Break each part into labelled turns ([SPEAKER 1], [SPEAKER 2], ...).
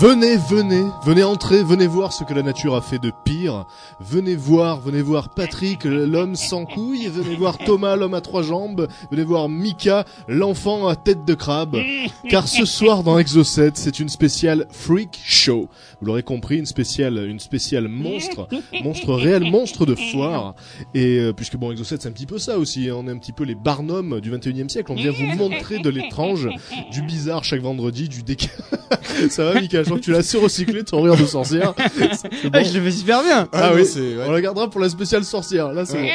[SPEAKER 1] Venez, venez, venez entrer, venez voir ce que la nature a fait de Venez voir, venez voir Patrick, l'homme sans couilles. Venez voir Thomas, l'homme à trois jambes. Venez voir Mika, l'enfant à tête de crabe. Car ce soir dans Exo7, c'est une spéciale freak show. Vous l'aurez compris, une spéciale, une spéciale monstre, monstre réel, monstre de foire. Et euh, puisque bon, Exo7 c'est un petit peu ça aussi. hein. On est un petit peu les Barnum du 21e siècle. On vient vous montrer de l'étrange, du bizarre chaque vendredi, du déca. ça va, Mika? Je crois que tu l'as assez recyclé ton rire de sorcière. Bon.
[SPEAKER 2] Je le fais super bien.
[SPEAKER 1] Ah,
[SPEAKER 3] non,
[SPEAKER 1] oui,
[SPEAKER 3] c'est- ouais.
[SPEAKER 1] on la gardera pour la spéciale sorcière. Là, c'est bon.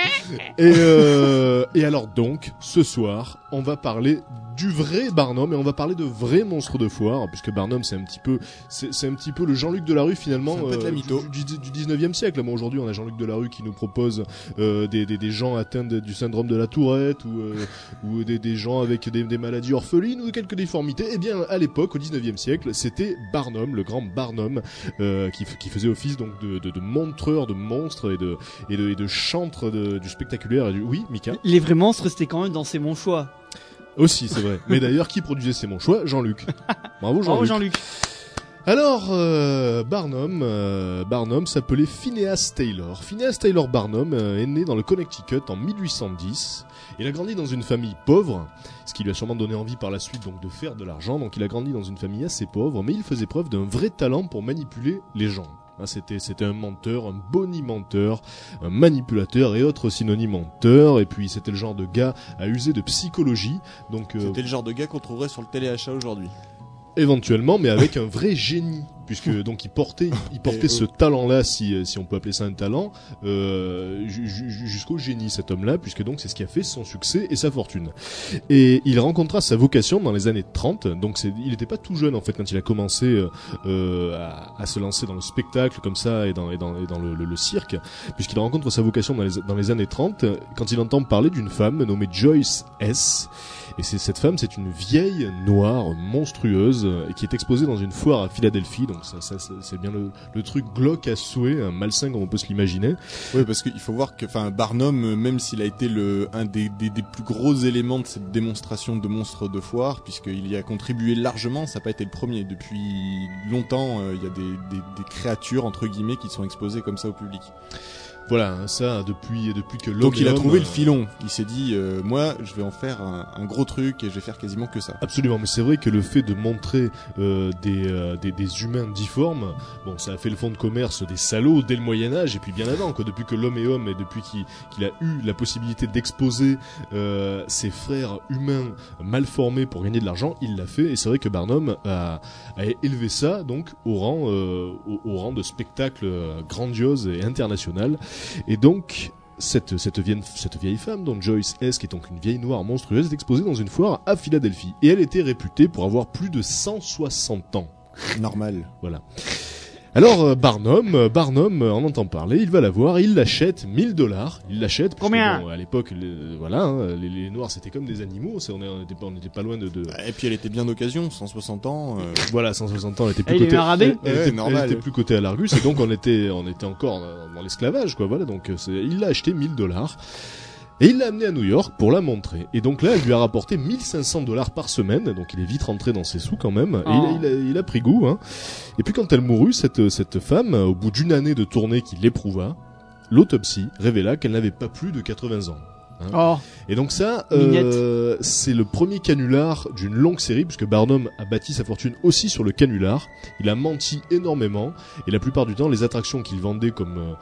[SPEAKER 1] Et, euh, et alors donc, ce soir, on va parler du vrai Barnum et on va parler de vrais monstres de foire, puisque Barnum c'est un petit peu, c'est c'est un petit peu le Jean-Luc Delarue finalement
[SPEAKER 3] de la mytho.
[SPEAKER 1] du, du 19e siècle. Bon, aujourd'hui, on a Jean-Luc Delarue qui nous propose euh, des, des, des gens atteints de- du syndrome de la Tourette ou, euh, ou des, des gens avec des, des maladies orphelines ou quelques déformités. Eh bien, à l'époque, au 19e siècle, c'était Barnum, le grand Barnum, euh, qui, qui faisait office donc de, de, de montreur de monstres et de, et de, et de chantre de- du spectaculaire. Et du... Oui, Mika?
[SPEAKER 2] Les vrais monstres, c'était quand même dans C'est mon choix.
[SPEAKER 1] Aussi, c'est vrai. Mais d'ailleurs, qui produisait C'est mon choix? Jean-Luc. Bravo Jean-Luc.
[SPEAKER 2] Bravo Jean-Luc.
[SPEAKER 1] Alors, euh, Barnum, euh, Barnum s'appelait Phineas Taylor. Phineas Taylor Barnum euh, est né dans le Connecticut en 1810. Il a grandi dans une famille pauvre, ce qui lui a sûrement donné envie par la suite donc de faire de l'argent. Donc il a grandi dans une famille assez pauvre, mais il faisait preuve d'un vrai talent pour manipuler les gens. Hein, C'était c'était un menteur, un bonimenteur, un manipulateur et autres synonymes menteur. Et puis c'était le genre de gars à user de psychologie. Donc euh,
[SPEAKER 3] C'était le genre de gars qu'on trouverait sur le téléachat aujourd'hui.
[SPEAKER 1] Éventuellement, mais avec un vrai génie, puisque donc il portait, il portait
[SPEAKER 3] Et,
[SPEAKER 1] ce
[SPEAKER 3] euh,
[SPEAKER 1] talent-là, si si on peut appeler ça un talent, euh, ju- ju- jusqu'au génie cet homme-là, puisque donc c'est ce qui a fait son succès et sa fortune. Et il rencontra sa vocation dans les années 30, donc il n'était pas tout jeune en fait quand il a commencé euh, euh, à, à se lancer dans le spectacle comme ça et dans et dans, et dans le, le- le cirque, puisqu'il rencontre sa vocation dans les dans les années 30 quand il entend parler d'une femme nommée Joyce S. Et c'est cette femme, c'est une vieille noire monstrueuse euh, qui est exposée dans une foire à Philadelphie. Donc ça, ça, ça, c'est bien le, le truc glauque à souhait, un malsain comme on peut se l'imaginer.
[SPEAKER 3] Oui, parce qu'il faut voir que, enfin, Barnum, même s'il a été le un des, des, des plus gros éléments de cette démonstration de monstres de foire, puisqu'il y a contribué largement, ça n'a pas été le premier. Depuis longtemps, euh, il y a des, des créatures entre guillemets qui sont exposées comme ça au public.
[SPEAKER 1] Voilà, hein, ça depuis depuis que l'homme
[SPEAKER 3] Donc il a trouvé le
[SPEAKER 1] euh,
[SPEAKER 3] filon. Il s'est dit, euh, moi, je vais en faire un, un gros truc et je vais faire quasiment que ça.
[SPEAKER 1] Absolument, mais c'est vrai que le fait de montrer euh, des, euh, des, des humains difformes, bon, ça a fait le fond de commerce des salauds dès le Moyen Âge et puis bien avant, quoi. Depuis que l'homme est homme et depuis qu'il a eu la possibilité d'exposer euh, ses frères humains mal formés pour gagner de l'argent, il l'a fait. Et c'est vrai que Barnum a, a élevé ça donc au rang euh, au, au rang de spectacle grandiose et international. Et donc cette, cette, vieille, cette vieille femme, donc Joyce S, qui est donc une vieille noire monstrueuse, est exposée dans une foire à Philadelphie. Et elle était réputée pour avoir plus de 160 ans.
[SPEAKER 3] Normal.
[SPEAKER 1] Voilà. Alors euh, Barnum, euh, Barnum euh, en entend parler, il va la voir, il l'achète 1000 dollars, il l'achète. que,
[SPEAKER 2] Combien
[SPEAKER 1] bon, À l'époque, les- voilà, hein, les, les noirs c'était comme des animaux, c'est- on n'était pas, on était pas loin de, de
[SPEAKER 3] Et puis elle était bien d'occasion, 160 ans. euh,
[SPEAKER 1] voilà 160 ans, elle était plus
[SPEAKER 2] rabais
[SPEAKER 1] elle, elle
[SPEAKER 3] Ouais,
[SPEAKER 1] était,
[SPEAKER 3] normal.
[SPEAKER 1] elle était plus côté à l'Argus et donc on était, on était encore dans, l'esclavage quoi. Voilà donc c'est- il l'a acheté 1000 dollars. Et il l'a amené à New York pour la montrer. Et donc là, elle lui a rapporté 1500 dollars par semaine. Donc il est vite rentré dans ses sous quand même. Et il, a,
[SPEAKER 2] Oh.
[SPEAKER 1] il, a, il a pris goût. Hein. Et puis quand elle mourut, cette, cette femme, au bout d'une année de tournée qui l'éprouva, l'autopsie révéla qu'elle n'avait pas plus de 80 ans.
[SPEAKER 2] Oh,
[SPEAKER 1] Et donc ça, euh, c'est le premier canular d'une longue série, puisque Barnum a bâti sa fortune aussi sur le canular. Il a menti énormément, et la plupart du temps, les attractions qu'il vendait comme euh,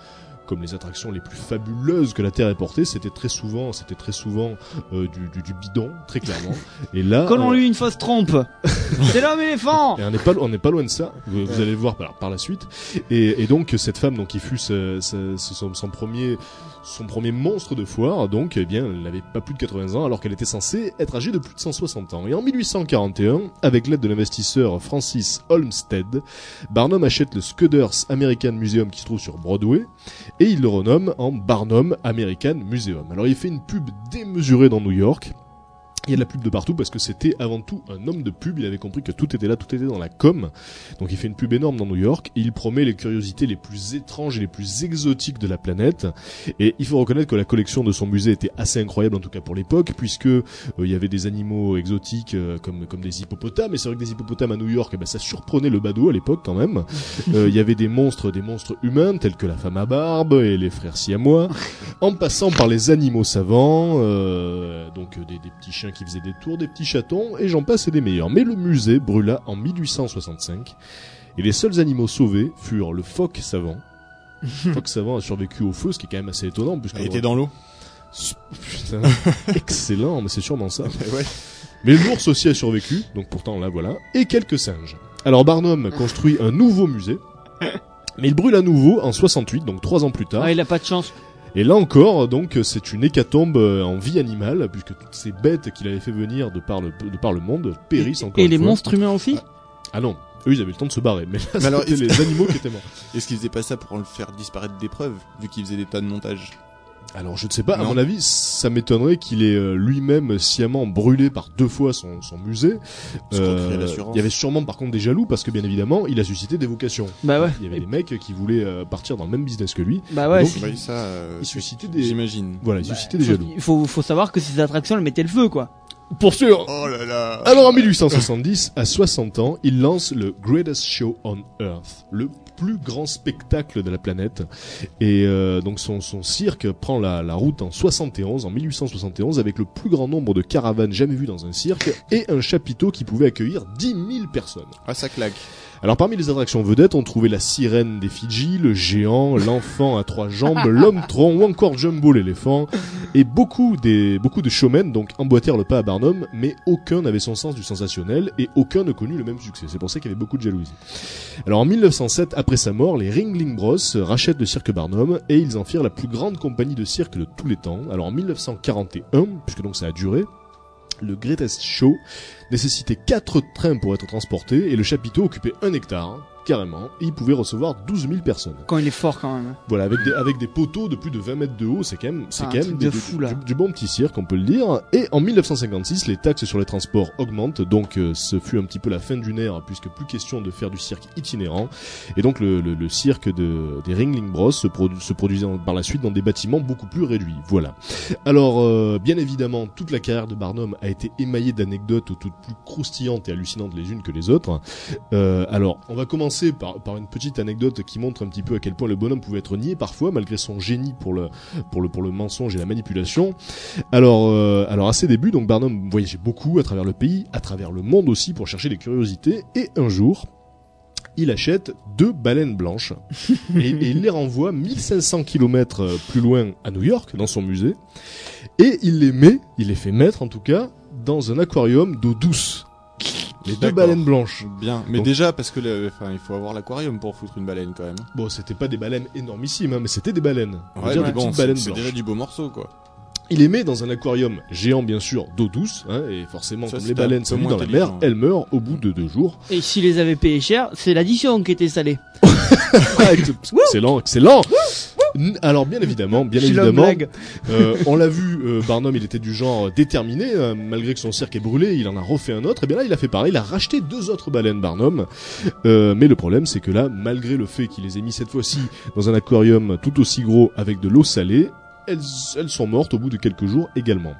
[SPEAKER 1] comme les attractions les plus fabuleuses que la Terre ait portées, c'était très souvent, c'était très souvent euh, du, du, du bidon, très clairement. Et là,
[SPEAKER 2] collons
[SPEAKER 1] euh,
[SPEAKER 2] lui une fausse trompe. C'est l'homme éléphant.
[SPEAKER 1] et on n'est pas, on n'est pas loin de ça. Vous, vous allez le voir par, par la suite. Et, et donc cette femme, donc qui fut ce- ce- ce- son, son premier, son premier monstre de foire, donc eh bien, elle n'avait pas plus de 80 ans, alors qu'elle était censée être âgée de plus de 160 ans. Et en 1841, avec l'aide de l'investisseur Francis Olmsted, Barnum achète le Scudder's American Museum qui se trouve sur Broadway, et il le renomme en Barnum American Museum. Alors il fait une pub démesurée dans New York. Il y a de la pub de partout parce que c'était avant tout un homme de pub. Il avait compris que tout était là, tout était dans la com. Donc il fait une pub énorme dans New York et il promet les curiosités les plus étranges et les plus exotiques de la planète. Et il faut reconnaître que la collection de son musée était assez incroyable en tout cas pour l'époque puisque euh, il y avait des animaux exotiques euh, comme comme des hippopotames. Et c'est vrai que des hippopotames à New York, eh ben, ça surprenait le badaud à l'époque quand même. Euh, Il y avait des monstres, des monstres humains tels que la femme à barbe et les frères siamois, en passant par les animaux savants, euh, donc des, des petits chiens qui faisaient des tours, des petits chatons, et j'en passe et des meilleurs. Mais le musée brûla en 1865, et les seuls animaux sauvés furent le phoque savant. Le phoque savant a survécu au feu, ce qui est quand même assez étonnant, puisque
[SPEAKER 3] Elle était dans l'eau.
[SPEAKER 1] Putain, excellent, mais c'est sûrement ça.
[SPEAKER 3] ouais.
[SPEAKER 1] Mais l'ours aussi a survécu, donc pourtant là voilà, et quelques singes. Alors Barnum construit un nouveau musée, mais il brûle à nouveau en 68, donc trois ans plus tard.
[SPEAKER 2] Ah, il a pas de chance.
[SPEAKER 1] Et là encore, donc c'est une hécatombe euh, en vie animale, puisque toutes ces bêtes qu'il avait fait venir de par le, de par le monde périssent encore
[SPEAKER 2] Et
[SPEAKER 1] une
[SPEAKER 2] les
[SPEAKER 1] fois.
[SPEAKER 2] monstres humains aussi?
[SPEAKER 1] Ah non, eux ils avaient le temps de se barrer, mais là
[SPEAKER 3] Mais alors,
[SPEAKER 1] c'était les animaux qui étaient morts.
[SPEAKER 3] Est-ce qu'il faisait pas ça pour le faire disparaître des preuves, vu qu'il faisait des tas de montage
[SPEAKER 1] Alors je ne sais pas, à mon avis, ça m'étonnerait qu'il ait euh, lui-même sciemment brûlé par deux fois son, son musée. Euh, il y avait sûrement par contre des jaloux, parce que bien évidemment, il a suscité des vocations.
[SPEAKER 2] Bah ouais.
[SPEAKER 1] Il y avait des mecs qui voulaient euh, partir dans le même business que lui.
[SPEAKER 2] Bah ouais.
[SPEAKER 1] Donc,
[SPEAKER 3] Oui, ça, euh,
[SPEAKER 1] Il suscitait des...
[SPEAKER 3] j'imagine.
[SPEAKER 1] Voilà, il
[SPEAKER 2] bah,
[SPEAKER 1] suscitait des
[SPEAKER 2] faut-
[SPEAKER 1] jaloux.
[SPEAKER 2] Il faut, faut savoir que ces attractions, elles mettaient le feu, quoi.
[SPEAKER 1] Pour sûr
[SPEAKER 3] Oh là là
[SPEAKER 1] Alors en 1870, à 60 ans, il lance le Greatest Show on Earth, le plus grand spectacle de la planète. Et euh, donc son, son cirque prend la, la route en 71, en 1871, avec le plus grand nombre de caravanes jamais vues dans un cirque et un chapiteau qui pouvait accueillir 10 000 personnes.
[SPEAKER 3] Ah, ça claque.
[SPEAKER 1] Alors parmi les attractions vedettes, on trouvait la sirène des Fidji, le géant, l'enfant à trois jambes, l'homme tronc ou encore Jumbo l'éléphant. Et beaucoup des beaucoup de showmen donc emboîtèrent le pas à Barnum, mais aucun n'avait son sens du sensationnel et aucun ne connut le même succès. C'est pour ça qu'il y avait beaucoup de jalousie. Alors en 1907, après sa mort, les Ringling Bros rachètent le cirque Barnum et ils en firent la plus grande compagnie de cirque de tous les temps. Alors en 1941, puisque donc ça a duré, le Greatest Show nécessitait quatre trains pour être transportés et le chapiteau occupait un hectare, carrément, et il pouvait recevoir 12 000 personnes.
[SPEAKER 2] Quand il est fort, quand même.
[SPEAKER 1] Voilà, avec des, avec des poteaux de plus de 20 mètres de haut, c'est quand même, c'est
[SPEAKER 2] Ah,
[SPEAKER 1] quand même
[SPEAKER 2] truc
[SPEAKER 1] des-
[SPEAKER 2] de
[SPEAKER 1] du-
[SPEAKER 2] fou, là.
[SPEAKER 1] Du, du bon petit cirque, on peut le dire. Et en 1956, les taxes sur les transports augmentent, donc euh, ce fut un petit peu la fin d'une ère, puisque plus question de faire du cirque itinérant. Et donc le, le, le cirque de, des Ringling Bros se, produ- se produisait en- par la suite dans des bâtiments beaucoup plus réduits. Voilà. Alors, euh, bien évidemment, toute la carrière de Barnum a été émaillée d'anecdotes toutes plus croustillantes et hallucinantes les unes que les autres. Euh, alors, on va commencer par, par une petite anecdote qui montre un petit peu à quel point le bonhomme pouvait être nié parfois, malgré son génie pour le pour le pour le mensonge et la manipulation. Alors, euh, alors à ses débuts, donc Barnum voyageait beaucoup à travers le pays, à travers le monde aussi pour chercher des curiosités. Et un jour, il achète deux baleines blanches et, et il les renvoie 1500 km plus loin à New York dans son musée et il les met, il les fait mettre en tout cas dans un aquarium d'eau douce. Les deux baleines blanches.
[SPEAKER 3] Bien. Mais
[SPEAKER 1] Donc-
[SPEAKER 3] déjà, parce que le- enfin, il faut avoir l'aquarium pour foutre une baleine quand même.
[SPEAKER 1] Bon, c'était pas des baleines énormissimes, hein, mais c'était des baleines. On va
[SPEAKER 3] Ouais,
[SPEAKER 1] dire des
[SPEAKER 3] bon,
[SPEAKER 1] petites
[SPEAKER 3] c'est
[SPEAKER 1] baleines
[SPEAKER 3] c'est
[SPEAKER 1] blanches.
[SPEAKER 3] déjà du beau morceau, quoi.
[SPEAKER 1] Il les met dans un aquarium géant, bien sûr, d'eau douce, hein, et forcément,
[SPEAKER 3] Ça,
[SPEAKER 1] comme les baleines sont
[SPEAKER 3] moins
[SPEAKER 1] dans la mer, elles meurent au bout de deux jours.
[SPEAKER 2] Et s'ils les avaient payés cher, c'est l'addition qui était salée.
[SPEAKER 1] excellent, excellent. Alors bien évidemment, bien évidemment, euh, on l'a vu, euh, Barnum, il était du genre déterminé, euh, malgré que son cirque est brûlé, il en a refait un autre. Et bien là, il a fait pareil, il a racheté deux autres baleines Barnum. Euh, mais le problème, c'est que là, malgré le fait qu'il les ait mis cette fois-ci dans un aquarium tout aussi gros avec de l'eau salée, elles, elles sont mortes au bout de quelques jours également.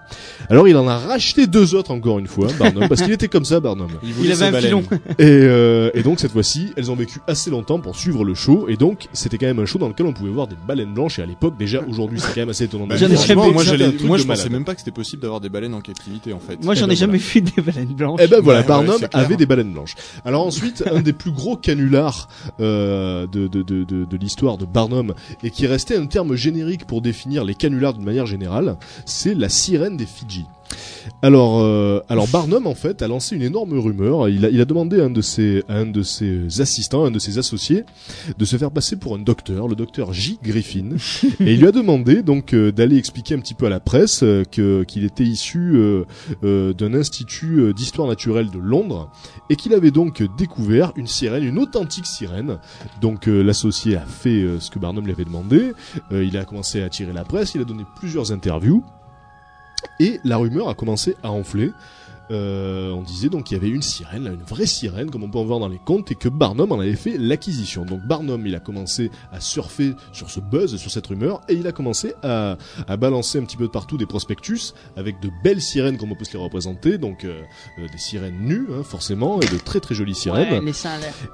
[SPEAKER 1] Alors il en a racheté deux autres encore une fois, Barnum, parce qu'il était comme ça, Barnum.
[SPEAKER 2] Il avait un filon.
[SPEAKER 1] Et, euh, et donc cette fois-ci, elles ont vécu assez longtemps pour suivre le show. Et donc c'était quand même un show dans lequel on pouvait voir des baleines blanches. Et à l'époque, déjà aujourd'hui, c'est quand même assez étonnant.
[SPEAKER 3] Bah,
[SPEAKER 2] J'en ai
[SPEAKER 3] franchement,
[SPEAKER 2] jamais
[SPEAKER 3] moi,
[SPEAKER 2] vu.
[SPEAKER 3] moi,
[SPEAKER 1] de
[SPEAKER 3] je pensais
[SPEAKER 1] malade.
[SPEAKER 3] même pas que c'était possible d'avoir des baleines en captivité, en fait.
[SPEAKER 2] Moi, j'en
[SPEAKER 1] Eh
[SPEAKER 2] ai
[SPEAKER 1] ben,
[SPEAKER 2] jamais vu des baleines blanches.
[SPEAKER 1] Eh ben voilà,
[SPEAKER 3] Ouais,
[SPEAKER 1] Barnum avait des baleines blanches. Alors ensuite, un des plus gros canulars euh, de, de, de, de, de l'histoire de Barnum, et qui restait un terme générique pour définir les canulars d'une manière générale, c'est la sirène des Fidji. Alors, euh, alors Barnum en fait a lancé une énorme rumeur. Il a, il a demandé à un de ses, à un de ses assistants, à un de ses associés, de se faire passer pour un docteur, le docteur J. Griffin, et il lui a demandé donc euh, d'aller expliquer un petit peu à la presse euh, que qu'il était issu euh, d'un institut d'histoire naturelle de Londres et qu'il avait donc découvert une sirène, une authentique sirène. Donc l'associé a fait ce que Barnum lui avait demandé. Euh, il a commencé à attirer la presse. Il a donné plusieurs interviews. Et la rumeur a commencé à enfler. Euh, on disait donc qu'il y avait une sirène, là, une vraie sirène, comme on peut en voir dans les contes, et que Barnum en avait fait l'acquisition. Donc Barnum, il a commencé à surfer sur ce buzz, sur cette rumeur, et il a commencé à, à balancer un petit peu de partout des prospectus avec de belles sirènes, comme on peut se les représenter, donc euh, euh, des sirènes nues, hein, forcément, et de très très jolies sirènes.
[SPEAKER 2] Ouais.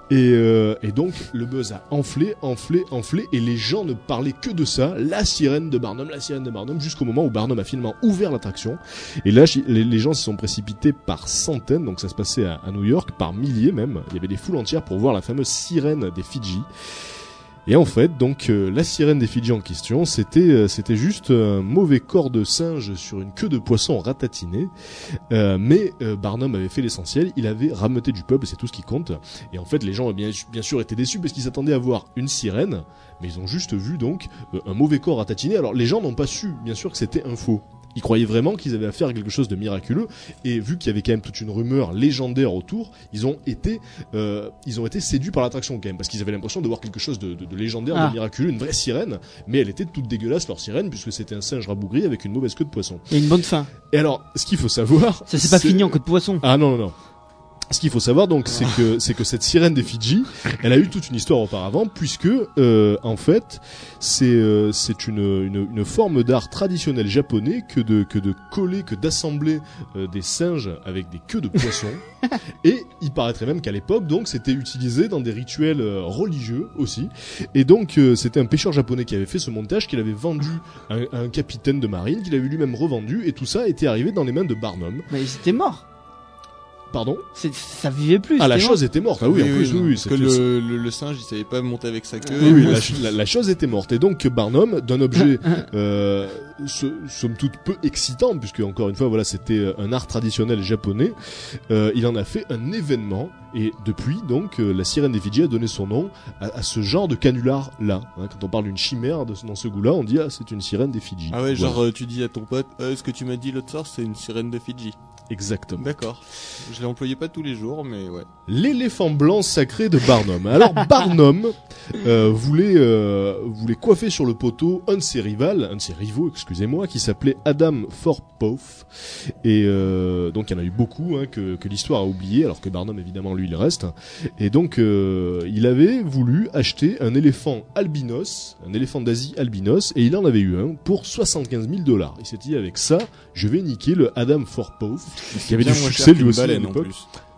[SPEAKER 1] Et, euh, et donc le buzz a enflé, enflé, enflé, et les gens ne parlaient que de ça, la sirène de Barnum, la sirène de Barnum, jusqu'au moment où Barnum a finalement ouvert l'attraction. Et là, les gens se sont précipités par centaines, donc ça se passait à, New York, par milliers même. Il y avait des foules entières pour voir la fameuse sirène des Fidji. Et en fait, donc euh, la sirène des Fidji en question, c'était euh, c'était juste un mauvais corps de singe sur une queue de poisson ratatinée. Euh, mais euh, Barnum avait fait l'essentiel, il avait rameuté du peuple, c'est tout ce qui compte. Et en fait, les gens ont bien, bien sûr été déçus parce qu'ils s'attendaient à voir une sirène, mais ils ont juste vu donc euh, un mauvais corps ratatiné. Alors les gens n'ont pas su, bien sûr, que c'était un faux. Ils croyaient vraiment qu'ils avaient affaire à quelque chose de miraculeux, et vu qu'il y avait quand même toute une rumeur légendaire autour, ils ont été, euh, ils ont été séduits par l'attraction quand même, parce qu'ils avaient l'impression de voir quelque chose de, de- de légendaire,
[SPEAKER 2] Ah.
[SPEAKER 1] de miraculeux, une vraie sirène, mais elle était toute dégueulasse leur sirène, puisque c'était un singe rabougri avec une mauvaise queue de poisson.
[SPEAKER 2] A une bonne fin.
[SPEAKER 1] Et alors, ce qu'il faut savoir,
[SPEAKER 2] Ça s'est pas
[SPEAKER 1] c'est-
[SPEAKER 2] fini en queue de poisson.
[SPEAKER 1] ah non non non. Ce qu'il faut savoir donc, c'est que c'est que cette sirène des Fidji, elle a eu toute une histoire auparavant, puisque euh, en fait, c'est euh, c'est une, une une forme d'art traditionnel japonais que de que de coller, que d'assembler euh, des singes avec des queues de poisson. Et il paraîtrait même qu'à l'époque, donc, c'était utilisé dans des rituels euh, religieux aussi. Et donc, euh, c'était un pêcheur japonais qui avait fait ce montage, qu'il avait vendu à un, à un capitaine de marine, qu'il avait lui-même revendu, et tout ça était arrivé dans les mains de Barnum.
[SPEAKER 2] Mais ils étaient morts.
[SPEAKER 1] Pardon
[SPEAKER 2] C'est- Ça vivait plus.
[SPEAKER 1] Ah, la chose était morte. Ah oui, en plus, oui, oui,
[SPEAKER 3] parce que le, le, le singe, il savait pas monter avec sa queue.
[SPEAKER 1] Oui, oui, la, la- la chose était morte. Et donc Barnum, d'un objet euh, so- somme toute peu excitant, puisque encore une fois, voilà, c'était euh, un art traditionnel japonais, euh, il en a fait un événement. Et depuis, donc, euh, la sirène des Fidji a donné son nom à, à ce genre de canular-là. hein. quand on parle d'une chimère de, dans ce goût-là, on dit ah, c'est une sirène des Fidji.
[SPEAKER 3] Ah ouais,
[SPEAKER 1] Voilà.
[SPEAKER 3] genre euh, tu dis à ton pote, euh, ce que tu m'as dit l'autre soir, c'est une sirène de Fidji?
[SPEAKER 1] Exactement.
[SPEAKER 3] D'accord. Je l'ai employé pas tous les jours, mais ouais.
[SPEAKER 1] L'éléphant blanc sacré de Barnum. Alors Barnum euh, voulait euh, voulait coiffer sur le poteau un de ses rivales, un de ses rivaux, excusez-moi, qui s'appelait Adam Forpoff. Et euh, donc il y en a eu beaucoup hein, que, que l'histoire a oublié, alors que Barnum évidemment lui il reste. Et donc euh, il avait voulu acheter un éléphant albinos, un éléphant d'Asie albinos, et il en avait eu un pour 75 000 dollars. Il s'est dit avec ça, je vais niquer le Adam Forpoff, qui avait du succès lui aussi à l'époque.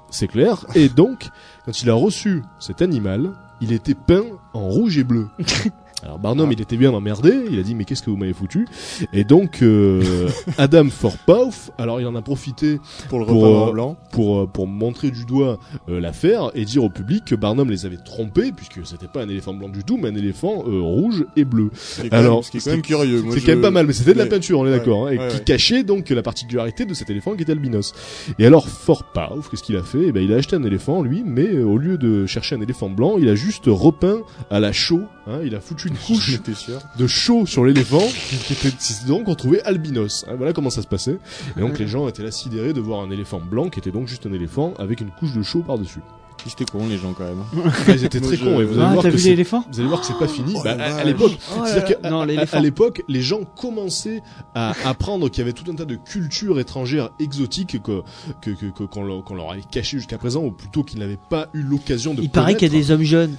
[SPEAKER 1] C'est clair. Et donc, quand il a reçu cet animal, il était peint en rouge et bleu. Alors Barnum,
[SPEAKER 3] Ah.
[SPEAKER 1] il était bien emmerdé. Il a dit mais qu'est-ce que vous m'avez foutu? Et donc euh, Adam Forpauf, alors il en a profité
[SPEAKER 3] Pour le
[SPEAKER 1] Pour,
[SPEAKER 3] repas
[SPEAKER 1] euh,
[SPEAKER 3] blanc.
[SPEAKER 1] pour euh, pour montrer du doigt euh, l'affaire et dire au public que Barnum les avait trompés puisque c'était pas un éléphant blanc du tout, mais un éléphant rouge et bleu.
[SPEAKER 3] Est
[SPEAKER 1] alors,
[SPEAKER 3] même, ce qui est quand même curieux.
[SPEAKER 1] C'est
[SPEAKER 3] je-
[SPEAKER 1] quand même pas mal, mais c'était de la peinture, on est
[SPEAKER 3] Ouais,
[SPEAKER 1] d'accord, hein, et
[SPEAKER 3] ouais,
[SPEAKER 1] qui
[SPEAKER 3] ouais.
[SPEAKER 1] cachait donc la particularité de cet éléphant qui était albinos. Et alors, fort pauvre, qu'est-ce qu'il a fait? Eh ben, il a acheté un éléphant, lui, mais au lieu de chercher un éléphant blanc, il a juste repeint à la chaux. Hein, il a foutu une couche
[SPEAKER 3] J'étais sûr.
[SPEAKER 1] de chaux sur l'éléphant, qui était donc on trouvait albinos. Hein, voilà comment ça se passait. Et donc les gens étaient là sidérés de voir un éléphant blanc qui était donc juste un éléphant avec une couche de chaux par-dessus.
[SPEAKER 3] Ils étaient cons les gens quand même.
[SPEAKER 1] Ah, ils étaient très cons et vous allez
[SPEAKER 2] Ah,
[SPEAKER 1] voir
[SPEAKER 2] t'as
[SPEAKER 1] que
[SPEAKER 2] vu
[SPEAKER 1] c'est
[SPEAKER 2] l'éléphant
[SPEAKER 1] vous allez voir que c'est pas fini.
[SPEAKER 3] Oh,
[SPEAKER 1] Bah, à- à
[SPEAKER 3] vache.
[SPEAKER 1] l'époque,
[SPEAKER 2] Oh
[SPEAKER 1] à- à l'époque, les gens commençaient à apprendre qu'il y avait tout un tas de cultures étrangères exotiques que que que- que- qu'on leur, qu'on leur avait cachées jusqu'à présent, ou plutôt qu'ils n'avaient pas eu l'occasion de
[SPEAKER 2] Il paraît qu'il y a des hommes jeunes.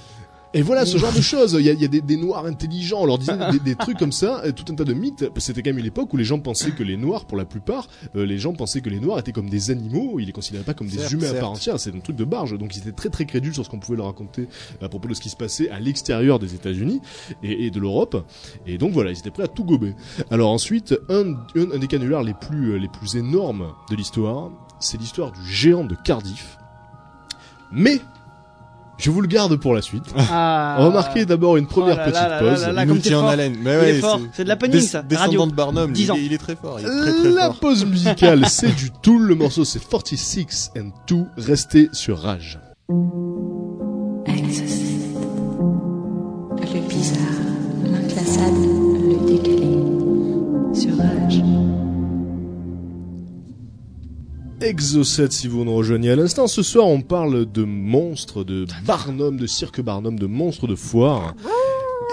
[SPEAKER 1] Et voilà ce genre de choses. Il y a, il y a des, des noirs intelligents. On leur disait des, des trucs comme ça, tout un tas de mythes. C'était quand même une époque où les gens pensaient que les noirs, pour la plupart, euh, les gens pensaient que les noirs étaient comme des animaux. Ils les considéraient pas comme des
[SPEAKER 3] Certes,
[SPEAKER 1] humains à
[SPEAKER 3] certes.
[SPEAKER 1] part entière. C'est un truc de barge. Donc ils étaient très très crédules sur ce qu'on pouvait leur raconter à propos de ce qui se passait à l'extérieur des États-Unis et, et de l'Europe. Et donc voilà, ils étaient prêts à tout gober. Alors ensuite, un, un, un des canulars les plus euh, les plus énormes de l'histoire, c'est l'histoire du géant de Cardiff. Mais je vous le garde pour la suite.
[SPEAKER 2] Ah.
[SPEAKER 1] Remarquez d'abord une première
[SPEAKER 2] Oh là
[SPEAKER 1] petite
[SPEAKER 2] là là
[SPEAKER 1] pause.
[SPEAKER 2] là là.
[SPEAKER 3] Il
[SPEAKER 2] comme
[SPEAKER 3] nous tient en haleine. Mais
[SPEAKER 2] Il
[SPEAKER 3] ouais,
[SPEAKER 2] est fort. C'est de la panique, ça.
[SPEAKER 3] Descendant
[SPEAKER 2] Radio.
[SPEAKER 3] de Barnum.
[SPEAKER 2] 10
[SPEAKER 3] il,
[SPEAKER 2] ans.
[SPEAKER 3] est- il est très fort. Il est très très
[SPEAKER 1] La
[SPEAKER 3] fort.
[SPEAKER 1] pause musicale, c'est du Tool. Le morceau, c'est 46 and 2. Restez sur Rage.
[SPEAKER 4] Exocet. Le bizarre, l'inclassable,
[SPEAKER 1] Exocet, si vous nous rejoignez à l'instant. Ce soir, on parle de monstres, de Barnum, de cirque Barnum, de monstres de foire.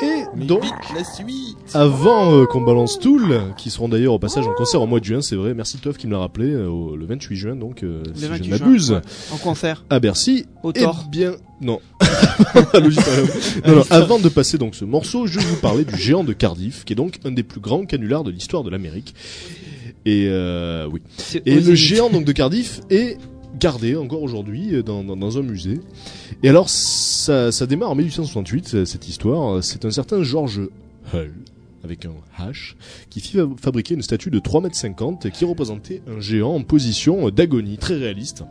[SPEAKER 1] Et donc,
[SPEAKER 3] vite, la suite
[SPEAKER 1] avant euh, qu'on balance Tool, qui seront d'ailleurs au passage en concert au mois de juin, c'est vrai, merci Toff qui me l'a rappelé, euh, le 28 juin, donc, euh, si je
[SPEAKER 2] 28
[SPEAKER 1] ne
[SPEAKER 2] juin,
[SPEAKER 1] m'abuse.
[SPEAKER 2] En concert.
[SPEAKER 1] à Bercy.
[SPEAKER 2] Au
[SPEAKER 1] Eh
[SPEAKER 2] tort.
[SPEAKER 1] bien, non. Non, non, avant de passer donc ce morceau, je vais vous parler du géant de Cardiff, qui est donc un des plus grands canulars de l'histoire de l'Amérique. Et euh, oui. Et le géant donc de Cardiff est gardé encore aujourd'hui euh, dans, dans, dans un musée. Et alors ça, ça démarre en 1868 euh, cette histoire. C'est un certain George Hull avec un H qui fit fab- fabriquer une statue de 3 mètres 50 qui représentait un géant en position d'agonie très réaliste.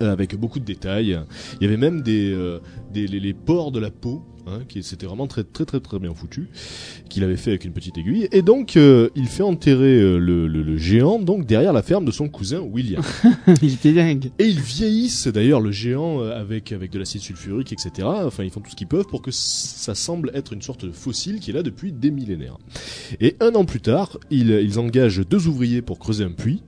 [SPEAKER 1] Avec beaucoup de détails. Il y avait même des, euh, des les, les pores de la peau, hein, qui c'était vraiment très très très très bien foutu, qu'il avait fait avec une petite aiguille. Et donc euh, il fait enterrer euh, le, le, le géant donc derrière la ferme de son cousin William.
[SPEAKER 2] Il était dingue.
[SPEAKER 1] Et ils vieillissent d'ailleurs le géant euh, avec avec de l'acide sulfurique, etc. Enfin, ils font tout ce qu'ils peuvent pour que ça semble être une sorte de fossile qui est là depuis des millénaires. Et un an plus tard, ils, ils engagent deux ouvriers pour creuser un puits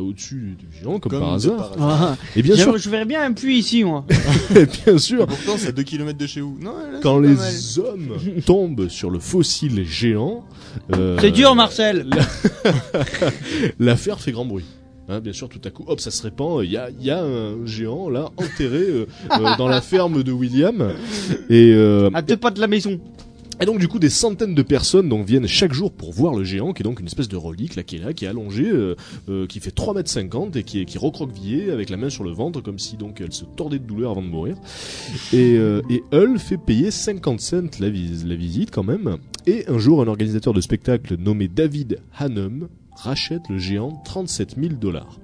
[SPEAKER 1] au-dessus du géant, comme, par hasard.
[SPEAKER 2] Ah,
[SPEAKER 1] Et bien sûr,
[SPEAKER 2] Je verrais bien un puits ici, moi.
[SPEAKER 1] bien sûr,
[SPEAKER 3] Pourtant, c'est à 2 km de chez vous. Non, là,
[SPEAKER 1] quand les
[SPEAKER 3] mal.
[SPEAKER 1] hommes tombent sur le fossile géant, euh,
[SPEAKER 2] C'est dur, Marcel.
[SPEAKER 1] l'affaire fait grand bruit. Hein, bien sûr, tout à coup, hop, ça se répand. Il y a, il y a un géant là enterré euh, euh, dans la ferme de William. Et, euh,
[SPEAKER 2] À deux pas de la maison.
[SPEAKER 1] Et donc du coup, des centaines de personnes donc viennent chaque jour pour voir le géant, qui est donc une espèce de relique là, qui est là, qui est allongé, euh, euh, qui fait 3 mètres 50 et qui est qui est recroquevillé avec la main sur le ventre, comme si donc elle se tordait de douleur avant de mourir. Et, euh, et Hull fait payer 50 cents la, vis- la visite quand même. Et un jour, un organisateur de spectacle nommé David Hannum rachète le géant 37 000 dollars.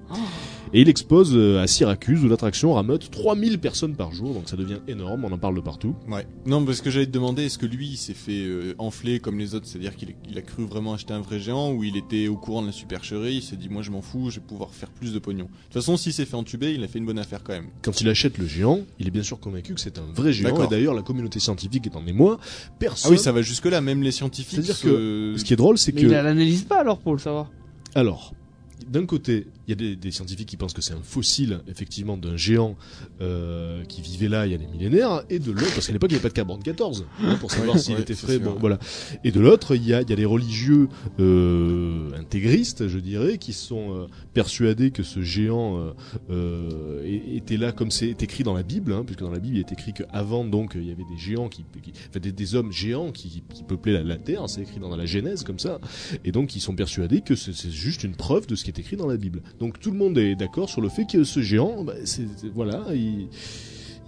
[SPEAKER 1] Et il expose euh, à Syracuse où l'attraction rameute 3000 personnes par jour, donc ça devient énorme, on en parle de partout.
[SPEAKER 3] Ouais. Non, parce que j'allais te demander, est-ce que lui, il s'est fait euh, enfler comme les autres, c'est-à-dire qu'il il a cru vraiment acheter un vrai géant, ou il était au courant de la supercherie, il s'est dit, moi je m'en fous, je vais pouvoir faire plus de pognon. De toute façon, s'il s'est fait entuber, il a fait une bonne affaire quand même.
[SPEAKER 1] Quand il achète le géant, il est bien sûr convaincu que c'est un vrai géant,
[SPEAKER 3] D'accord.
[SPEAKER 1] et d'ailleurs la communauté scientifique est en émoi. Personne...
[SPEAKER 3] Ah oui, ça va jusque-là, même les scientifiques.
[SPEAKER 1] C'est-à-dire
[SPEAKER 3] se-
[SPEAKER 1] Ce qui est drôle, c'est
[SPEAKER 2] Mais
[SPEAKER 1] que...
[SPEAKER 2] il l'analyse pas alors pour le savoir.
[SPEAKER 1] Alors, d'un côté, il y a des, des scientifiques qui pensent que c'est un fossile, effectivement, d'un géant euh, qui vivait là il y a des millénaires, et de l'autre, parce qu'à l'époque, il n'y avait pas de carbone 14, hein, pour savoir s'il
[SPEAKER 3] ouais,
[SPEAKER 1] était frais, bon, voilà. Et de l'autre, il y a, il y a des religieux euh, intégristes, je dirais, qui sont euh, persuadés que ce géant était là comme c'est écrit dans la Bible, hein, puisque dans la Bible, il est écrit qu'avant, donc, il y avait des géants qui, qui enfin, des, des hommes géants qui, qui peuplaient la, la terre, c'est écrit dans la Genèse, comme ça, et donc ils sont persuadés que c'est juste une preuve de ce qui est écrit dans la Bible. Donc tout le monde est d'accord sur le fait que ce géant, bah, c'est c'est- voilà, il,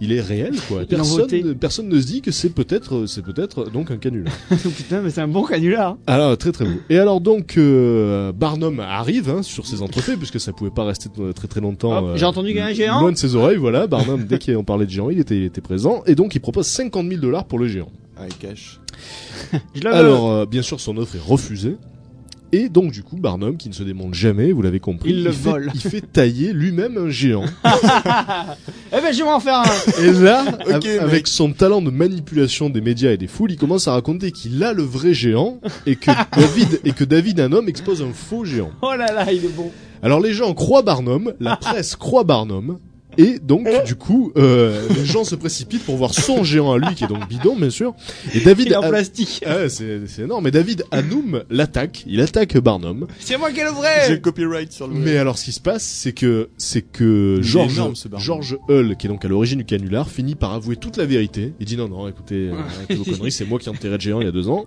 [SPEAKER 1] il est réel quoi. Personne, personne ne se dit que c'est peut-être, c'est peut-être donc un canular.
[SPEAKER 2] Putain, mais c'est un bon canular. hein.
[SPEAKER 1] Alors très très beau. Et alors donc euh, Barnum arrive hein, sur ses entrefaits puisque ça pouvait pas rester euh, très très longtemps.
[SPEAKER 2] Hop, j'ai entendu qu'il y a un géant.
[SPEAKER 1] Loin de ses oreilles, voilà. Barnum dès qu'on parlait de géant, il était, il était présent et donc il propose 50 000 dollars pour le géant.
[SPEAKER 3] Ah, il cache.
[SPEAKER 1] Alors, euh, bien sûr, son offre est refusée. Et donc, du coup, Barnum, qui ne se démonte jamais, vous l'avez compris,
[SPEAKER 2] Il le vole.
[SPEAKER 1] il fait tailler lui-même un géant.
[SPEAKER 2] Eh ben, je vais m'en faire un.
[SPEAKER 1] Et là,
[SPEAKER 3] mec.
[SPEAKER 1] avec son talent de manipulation des médias et des foules, il commence à raconter qu'il a le vrai géant et que David et que David, un homme, expose un faux géant.
[SPEAKER 2] Oh là là, il est bon.
[SPEAKER 1] Alors, les gens croient Barnum, la presse croit Barnum. Et donc, du coup, euh, les gens se précipitent pour voir son géant à lui, qui est donc bidon, bien sûr. Et David,
[SPEAKER 2] Il est en
[SPEAKER 1] a-
[SPEAKER 2] plastique.
[SPEAKER 1] Ah ouais, c'est c'est énorme. Mais David Hanoum l'attaque. Il attaque Barnum.
[SPEAKER 2] C'est moi qui ai le
[SPEAKER 3] J'ai
[SPEAKER 2] vrai.
[SPEAKER 3] le copyright sur le.
[SPEAKER 1] Mais alors, ce qui se passe, c'est que c'est que George
[SPEAKER 3] énorme, ce Barnum.
[SPEAKER 1] George Hull, qui est donc à l'origine du canular, finit par avouer toute la vérité. Il dit non, non, écoutez, euh, arrêtez vos conneries, c'est moi qui ai enterré le géant il y a deux ans.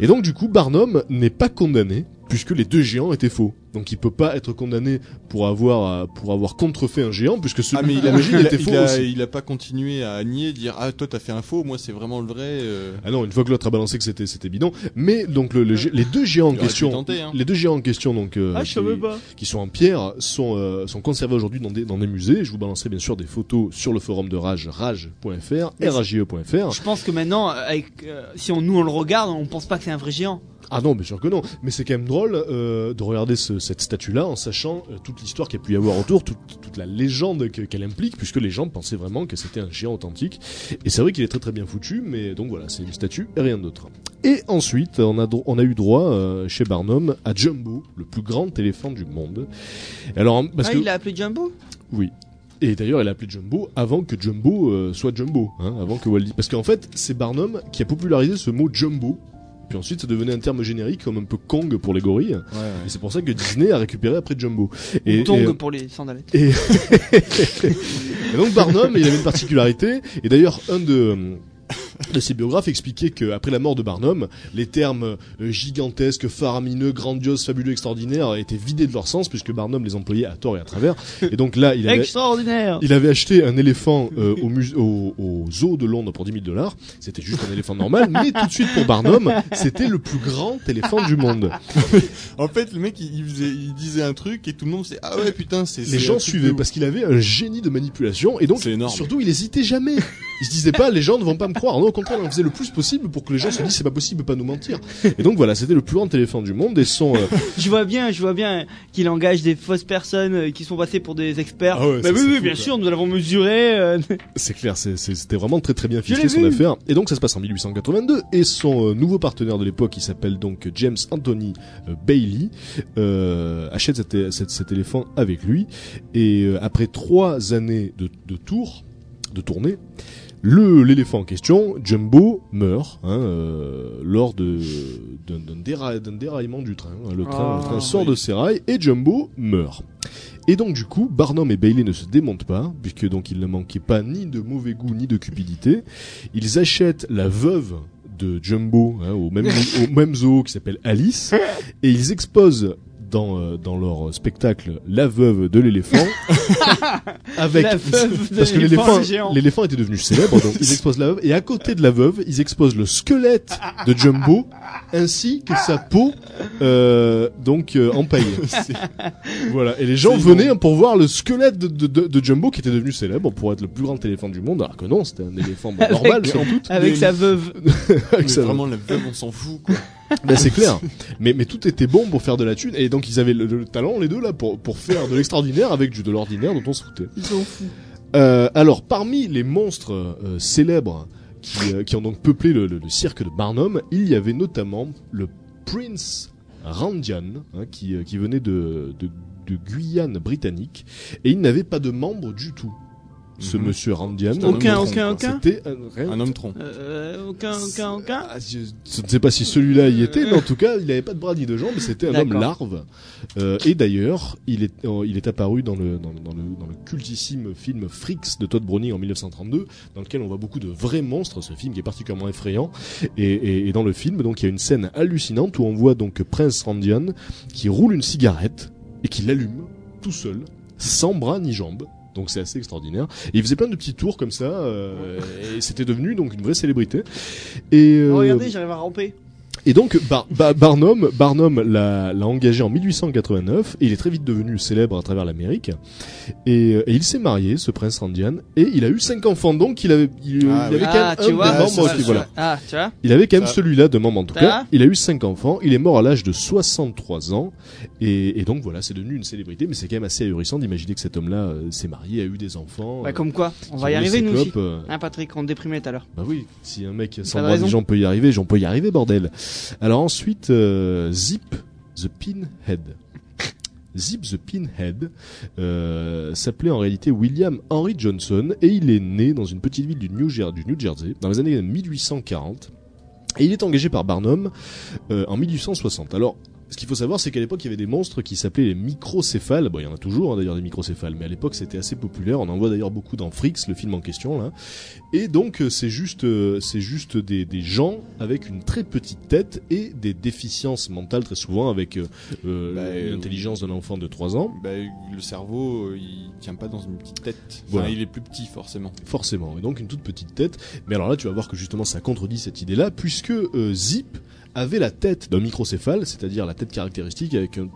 [SPEAKER 1] Et donc, du coup, Barnum n'est pas condamné puisque les deux géants étaient faux. Donc, il peut pas être condamné pour avoir euh, pour avoir contrefait un géant puisque celui
[SPEAKER 3] Ah mais il a,
[SPEAKER 1] l'origine
[SPEAKER 3] il, a,
[SPEAKER 1] était faux
[SPEAKER 3] il, a,
[SPEAKER 1] aussi.
[SPEAKER 3] il a pas continué à nier, dire ah toi t'as fait un faux, moi c'est vraiment le vrai. euh.
[SPEAKER 1] Ah non, une fois que l'autre a balancé que c'était c'était bidon. Mais donc le, le gé- les deux géants en question,
[SPEAKER 3] tenter, hein.
[SPEAKER 1] les deux géants en question donc euh,
[SPEAKER 2] Ah, je
[SPEAKER 1] qui-
[SPEAKER 2] savais pas.
[SPEAKER 1] qui sont en pierre sont euh, sont conservés aujourd'hui dans des dans des musées. Je vous balancerai bien sûr des photos sur le forum de Rage rage.fr
[SPEAKER 2] Mais
[SPEAKER 1] rage.fr.
[SPEAKER 2] Je pense que maintenant, avec, euh, si on, nous on le regarde, on pense pas que c'est un vrai géant.
[SPEAKER 1] Ah non, bien sûr que non. Mais c'est quand même drôle euh, de regarder ce- cette statue-là en sachant euh, toute l'histoire qu'il y a pu y avoir autour, toute, toute la légende que- qu'elle implique, puisque les gens pensaient vraiment que c'était un géant authentique. Et c'est vrai qu'il est très très bien foutu, mais donc voilà, c'est une statue et rien d'autre. Et ensuite, on a, dro- on a eu droit euh, chez Barnum à Jumbo, le plus grand éléphant du monde. Alors, parce
[SPEAKER 2] ah,
[SPEAKER 1] que
[SPEAKER 2] il l'a appelé Jumbo?
[SPEAKER 1] Oui. Et d'ailleurs, elle a appelé Jumbo avant que Jumbo euh, soit Jumbo, hein, avant que Walt. Parce qu'en fait, c'est Barnum qui a popularisé ce mot Jumbo. Puis ensuite, ça devenait un terme générique comme un peu Kong pour les gorilles. Et c'est pour ça que Disney a récupéré après Jumbo. Et,
[SPEAKER 2] Ou Tongue
[SPEAKER 1] et-
[SPEAKER 2] pour les sandalettes.
[SPEAKER 1] et, et donc Barnum, il avait une particularité. Et d'ailleurs, un de de ses biographes expliquait qu'après la mort de Barnum, les termes euh, gigantesques, faramineux, grandiose, fabuleux, extraordinaire étaient vidés de leur sens puisque Barnum les employait à tort et à travers. Et donc là, il avait,
[SPEAKER 2] Extraordinaire.
[SPEAKER 1] il avait acheté un éléphant euh, au, mus- au, au zoo de Londres pour 10 000 dollars. C'était juste un éléphant normal, mais tout de suite pour Barnum, c'était le plus grand éléphant du monde.
[SPEAKER 3] En fait, le mec, il, faisait- il disait un truc et tout le monde sait ah ouais putain c'est.
[SPEAKER 1] Les gens suivaient parce qu'il avait un génie de manipulation et donc
[SPEAKER 3] C'est énorme.
[SPEAKER 1] surtout il hésitait jamais. Il se disait pas les gens ne vont pas me croire. Au contraire, il en faisait le plus possible pour que les gens se disent c'est pas possible pas nous mentir. Et donc voilà, c'était le plus grand éléphant du monde et son euh,
[SPEAKER 2] Je vois bien, je vois bien qu'il engage des fausses personnes euh, qui sont passées pour des experts.
[SPEAKER 1] Ah ouais,
[SPEAKER 2] bah
[SPEAKER 1] ça,
[SPEAKER 2] oui, oui,
[SPEAKER 1] fou,
[SPEAKER 2] bien
[SPEAKER 1] quoi.
[SPEAKER 2] sûr, nous l'avons mesuré. euh,
[SPEAKER 1] c'est clair, c'était vraiment très très bien ficelé son
[SPEAKER 2] vu.
[SPEAKER 1] affaire. Et donc ça se passe en 1882 et son euh, nouveau partenaire de l'époque, qui s'appelle donc James Anthony Bailey, achète cet, é- cet- cet éléphant avec lui. Et après trois années de, de tour, de tournée, le l'éléphant en question, Jumbo, meurt hein, euh, lors de d'un d'un déra- d'un déraillement du train. Le train,
[SPEAKER 2] Ah,
[SPEAKER 1] le train sort
[SPEAKER 3] oui.
[SPEAKER 1] de ses rails et Jumbo meurt. Et donc du coup, Barnum et Bailey ne se démontent pas, puisque donc il ne manquait pas ni de mauvais goût ni de cupidité. Ils achètent la veuve de Jumbo hein, au même au même zoo qui s'appelle Alice, et ils exposent dans euh, dans leur spectacle la veuve de l'éléphant. Avec
[SPEAKER 2] La veuve de
[SPEAKER 1] parce que
[SPEAKER 2] l'éléphant
[SPEAKER 1] était devenu célèbre donc ils exposent la veuve. Et à côté de la veuve ils exposent le squelette de Jumbo ainsi que sa peau euh, donc euh, empaillée voilà. Et les gens venaient pour voir le squelette de, de, de, de Jumbo qui était devenu célèbre pour être le plus grand éléphant du monde. Alors que non c'était un éléphant bon,
[SPEAKER 2] Avec-
[SPEAKER 1] normal sans doute.
[SPEAKER 2] Avec
[SPEAKER 3] Mais-
[SPEAKER 2] sa veuve.
[SPEAKER 1] avec
[SPEAKER 3] Mais
[SPEAKER 1] sa-
[SPEAKER 3] vraiment la veuve on s'en fout quoi.
[SPEAKER 1] ben, c'est clair. Mais, mais tout était bon pour faire de la thune. Et donc, ils avaient le, le talent, les deux, là, pour, pour faire de l'extraordinaire avec du, de l'ordinaire dont on se foutait.
[SPEAKER 2] Ils sont fous.
[SPEAKER 1] Euh, alors, parmi les monstres euh, célèbres qui, euh, qui ont donc peuplé le, le- le cirque de Barnum, il y avait notamment le Prince Randian, hein, qui, euh, qui venait de, de, de Guyane britannique. Et il n'avait pas de membre du tout. Ce
[SPEAKER 3] Mhm.
[SPEAKER 1] monsieur Randian.
[SPEAKER 3] C'était un homme
[SPEAKER 2] Aucun,
[SPEAKER 3] tronc,
[SPEAKER 2] aucun, aucun.
[SPEAKER 1] C'était un, rien
[SPEAKER 3] Un homme tronc.
[SPEAKER 2] Euh, aucun, aucun, aucun.
[SPEAKER 1] ah, je, je ne sais pas si celui-là y était, mais en tout cas, il n'avait pas de bras ni de jambes, c'était un homme larve. Euh, et d'ailleurs, il est, euh, il est apparu dans le, dans, le- dans le, dans le cultissime film Freaks de Todd Browning en 1932, dans lequel on voit beaucoup de vrais monstres, ce film qui est particulièrement effrayant. Et, et, et dans le film, donc, il y a une scène hallucinante où on voit donc Prince Randian qui roule une cigarette et qui l'allume tout seul, sans bras ni jambes. Donc c'est assez extraordinaire. Et il faisait plein de petits tours comme ça, euh, et c'était devenu donc une vraie célébrité. Et euh,
[SPEAKER 2] Oh, regardez, j'arrive à ramper.
[SPEAKER 1] Et donc Bar- Ba- Barnum, Barnum l'a, l'a engagé en 1889 et il est très vite devenu célèbre à travers l'Amérique. Et, euh, et il s'est marié, ce prince Randian, et il a eu cinq enfants. Donc il avait, il,
[SPEAKER 3] Ah
[SPEAKER 1] il avait quand même un
[SPEAKER 3] Ah, ça,
[SPEAKER 1] qui-
[SPEAKER 3] ça,
[SPEAKER 1] voilà.
[SPEAKER 2] Ah, tu vois
[SPEAKER 1] Il avait quand même celui-là de membre en tout cas. Il a eu cinq enfants. Il est mort à l'âge de 63 ans. Et, et donc voilà, c'est devenu une célébrité. Mais c'est quand même assez ahurissant d'imaginer que cet homme-là euh, s'est marié, a eu des enfants.
[SPEAKER 2] Bah,
[SPEAKER 1] euh,
[SPEAKER 2] comme quoi, on
[SPEAKER 1] qui
[SPEAKER 2] va y arriver, nous aussi.
[SPEAKER 1] euh,
[SPEAKER 2] Hein, Patrick, on déprimait tout à l'heure.
[SPEAKER 1] bah oui, si un mec sans bras jambes peut y arriver, j'en peux y arriver, bordel. Alors ensuite, euh, Zip the Pinhead. Zip the Pinhead euh, s'appelait en réalité William Henry Johnson et il est né dans une petite ville du New, Jersey dans les années 1840 et il est engagé par Barnum euh, en 1860. Alors ce qu'il faut savoir, c'est qu'à l'époque, il y avait des monstres qui s'appelaient les microcéphales. Bon, il y en a toujours hein, d'ailleurs des microcéphales, mais à l'époque, c'était assez populaire. On en voit d'ailleurs beaucoup dans Freaks, le film en question là. Et donc euh, c'est juste, euh, c'est juste des, des gens avec une très petite tête et des déficiences mentales très souvent avec euh, euh,
[SPEAKER 3] Bah,
[SPEAKER 1] l'intelligence d'un enfant de 3 ans,
[SPEAKER 3] Bah, le cerveau, il tient pas dans une petite tête. Enfin,
[SPEAKER 1] Voilà.
[SPEAKER 3] il est plus petit forcément.
[SPEAKER 1] forcément, et donc une toute petite tête. Mais alors là, tu vas voir que justement ça contredit cette idée-là, puisque euh, Zip avait la tête d'un microcéphale, c'est-à-dire la tête caractéristique avec une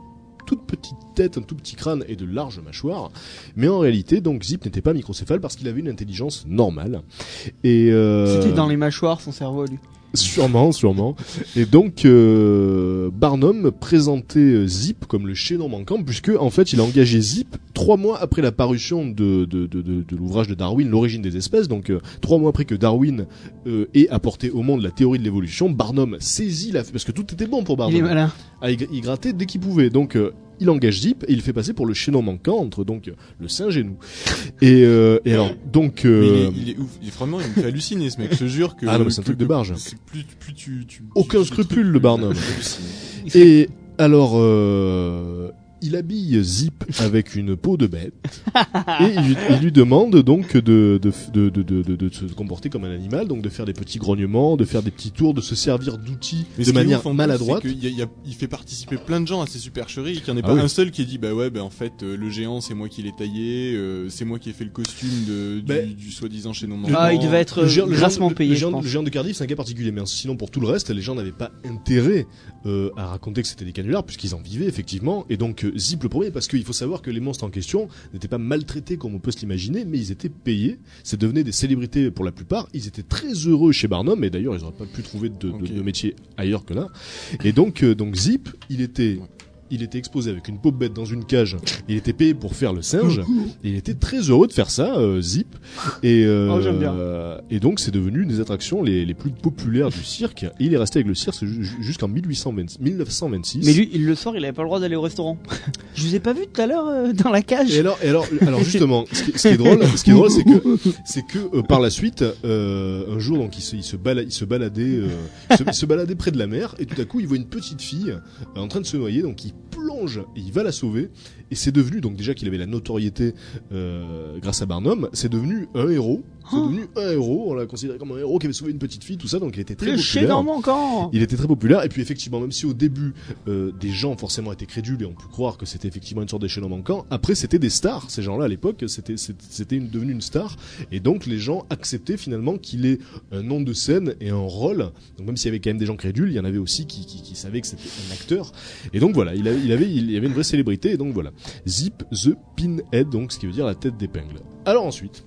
[SPEAKER 1] toute petite tête, un tout petit crâne et de larges mâchoires. Mais en réalité, donc Zip n'était pas microcéphale parce qu'il avait une intelligence normale. Et euh,
[SPEAKER 2] C'était dans les mâchoires, son cerveau, lui.
[SPEAKER 1] Sûrement, sûrement. Et donc euh, Barnum présentait Zip comme le chaînon manquant, puisque en fait il a engagé Zip trois mois après la parution de, de, de, de, de l'ouvrage de Darwin, L'origine des espèces. Donc euh, trois mois après que Darwin euh, ait apporté au monde la théorie de l'évolution, Barnum saisit la parce que tout était bon pour
[SPEAKER 2] Il est
[SPEAKER 1] Barnum.
[SPEAKER 2] malin.
[SPEAKER 1] Il, il grattait dès qu'il pouvait. Donc euh, il engage Zip et il fait passer pour le chaînon manquant entre donc le singe et nous. Et, euh, et alors donc
[SPEAKER 3] il,
[SPEAKER 1] euh,
[SPEAKER 3] est, il est ouf. Il est vraiment, il me fait halluciner ce mec. Je te jure que.
[SPEAKER 1] Ah non, mais c'est un
[SPEAKER 3] que-
[SPEAKER 1] truc de barge.
[SPEAKER 3] Plus, plus tu, tu.
[SPEAKER 1] Aucun
[SPEAKER 3] tu-
[SPEAKER 1] scrupule, le Barnum. Et alors euh, il habille Zip avec une peau de bête et il, lui- il lui demande donc de de, de, de, de, se comporter comme un animal, donc de faire des petits grognements, de faire des petits tours, de se servir d'outils de manière
[SPEAKER 3] ouf,
[SPEAKER 1] maladroite.
[SPEAKER 3] il y a- il fait participer plein de gens à ces supercheries et qu'il n'y en ait
[SPEAKER 1] Ah
[SPEAKER 3] pas
[SPEAKER 1] oui.
[SPEAKER 3] un seul qui ait dit bah ouais bah en fait euh, le géant c'est moi qui l'ai taillé euh, c'est moi qui ai fait le costume de, du, du soi-disant chez nos
[SPEAKER 2] Ah, il devait être
[SPEAKER 1] Le
[SPEAKER 2] euh,
[SPEAKER 1] le
[SPEAKER 2] grassement
[SPEAKER 1] le-
[SPEAKER 2] payé,
[SPEAKER 1] le géant,
[SPEAKER 2] pense.
[SPEAKER 1] le géant de Cardiff, c'est un cas particulier, mais sinon pour tout le reste, les gens n'avaient pas intérêt euh, à raconter que c'était des canulars, puisqu'ils en vivaient effectivement. Et donc Zip le premier, parce qu'il faut savoir que les monstres en question n'étaient pas maltraités comme on peut se l'imaginer, mais ils étaient payés. C'est devenait des célébrités pour la plupart. Ils étaient très heureux chez Barnum, et d'ailleurs ils n'auraient pas pu trouver de, de-
[SPEAKER 3] Ok.
[SPEAKER 1] de métier ailleurs que là. Et donc euh, donc Zip, il était il était exposé avec une peau bête dans une cage. Il était payé pour faire le singe. Et il était très heureux de faire ça, euh, Zip. Et, euh,
[SPEAKER 2] Oh, j'aime bien.
[SPEAKER 1] et donc c'est devenu une des attractions les, les plus populaires du cirque. Et il est resté avec le cirque ju- jusqu'en 1820 1926.
[SPEAKER 2] Mais lui, il le soir, il avait pas le droit d'aller au restaurant. Je vous ai pas vu tout à l'heure euh, dans la cage.
[SPEAKER 1] Et alors, et alors, alors justement, ce qui, ce qui est drôle, ce qui est drôle, c'est que, c'est que euh, par la suite, euh, un jour, donc il se, il se, bala- il se baladait, euh, il se, il se baladait près de la mer, et tout à coup, il voit une petite fille euh, en train de se noyer, donc il plonge et il va la sauver. Et c'est devenu, donc déjà qu'il avait la notoriété euh, grâce à Barnum, c'est devenu un héros. C'est
[SPEAKER 2] Oh.
[SPEAKER 1] devenu un héros. On l'a considéré comme un héros qui avait sauvé une petite fille, tout ça. Donc il était très
[SPEAKER 2] le
[SPEAKER 1] populaire.
[SPEAKER 2] manquant.
[SPEAKER 1] Il était très populaire et puis effectivement même si au début euh, des gens forcément étaient crédules et ont pu croire que c'était effectivement une sorte d'échelon manquant, après c'était des stars. Ces gens-là à l'époque c'était c'était c'était une, devenu une star et donc les gens acceptaient finalement qu'il ait un nom de scène et un rôle. Donc même s'il y avait quand même des gens crédules, il y en avait aussi qui, qui, qui savaient que c'était un acteur. Et donc voilà, il avait, il avait il y avait une vraie célébrité et donc voilà. Zip the Pinhead donc ce qui veut dire la tête d'épingle. Alors ensuite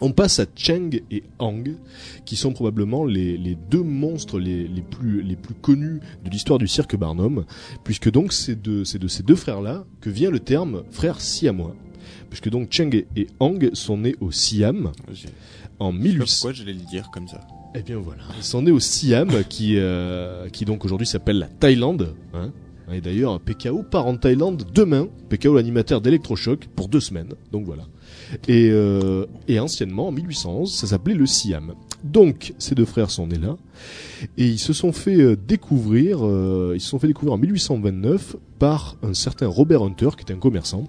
[SPEAKER 1] on passe à Cheng et Hang, qui sont probablement les, les deux monstres les, les plus les plus connus de l'histoire du cirque Barnum, puisque donc c'est de ces deux frères-là que vient le terme frères siamois, puisque donc Cheng et, Hang sont nés au Siam en
[SPEAKER 3] Je sais pas
[SPEAKER 1] 1800.
[SPEAKER 3] pourquoi j'allais le dire comme ça.
[SPEAKER 1] Eh bien voilà, ils sont nés au Siam, qui euh, qui donc aujourd'hui s'appelle la Thaïlande. Hein et d'ailleurs, PKO part en Thaïlande demain. PKO l'animateur d'Electrochoc pour deux semaines. Donc voilà. Et, euh, et anciennement, en 1811, ça s'appelait le Siam. Donc, ces deux frères sont nés là. Et ils se sont fait euh, découvrir, euh, ils se sont fait découvrir en 1829 par un certain Robert Hunter, qui était un commerçant.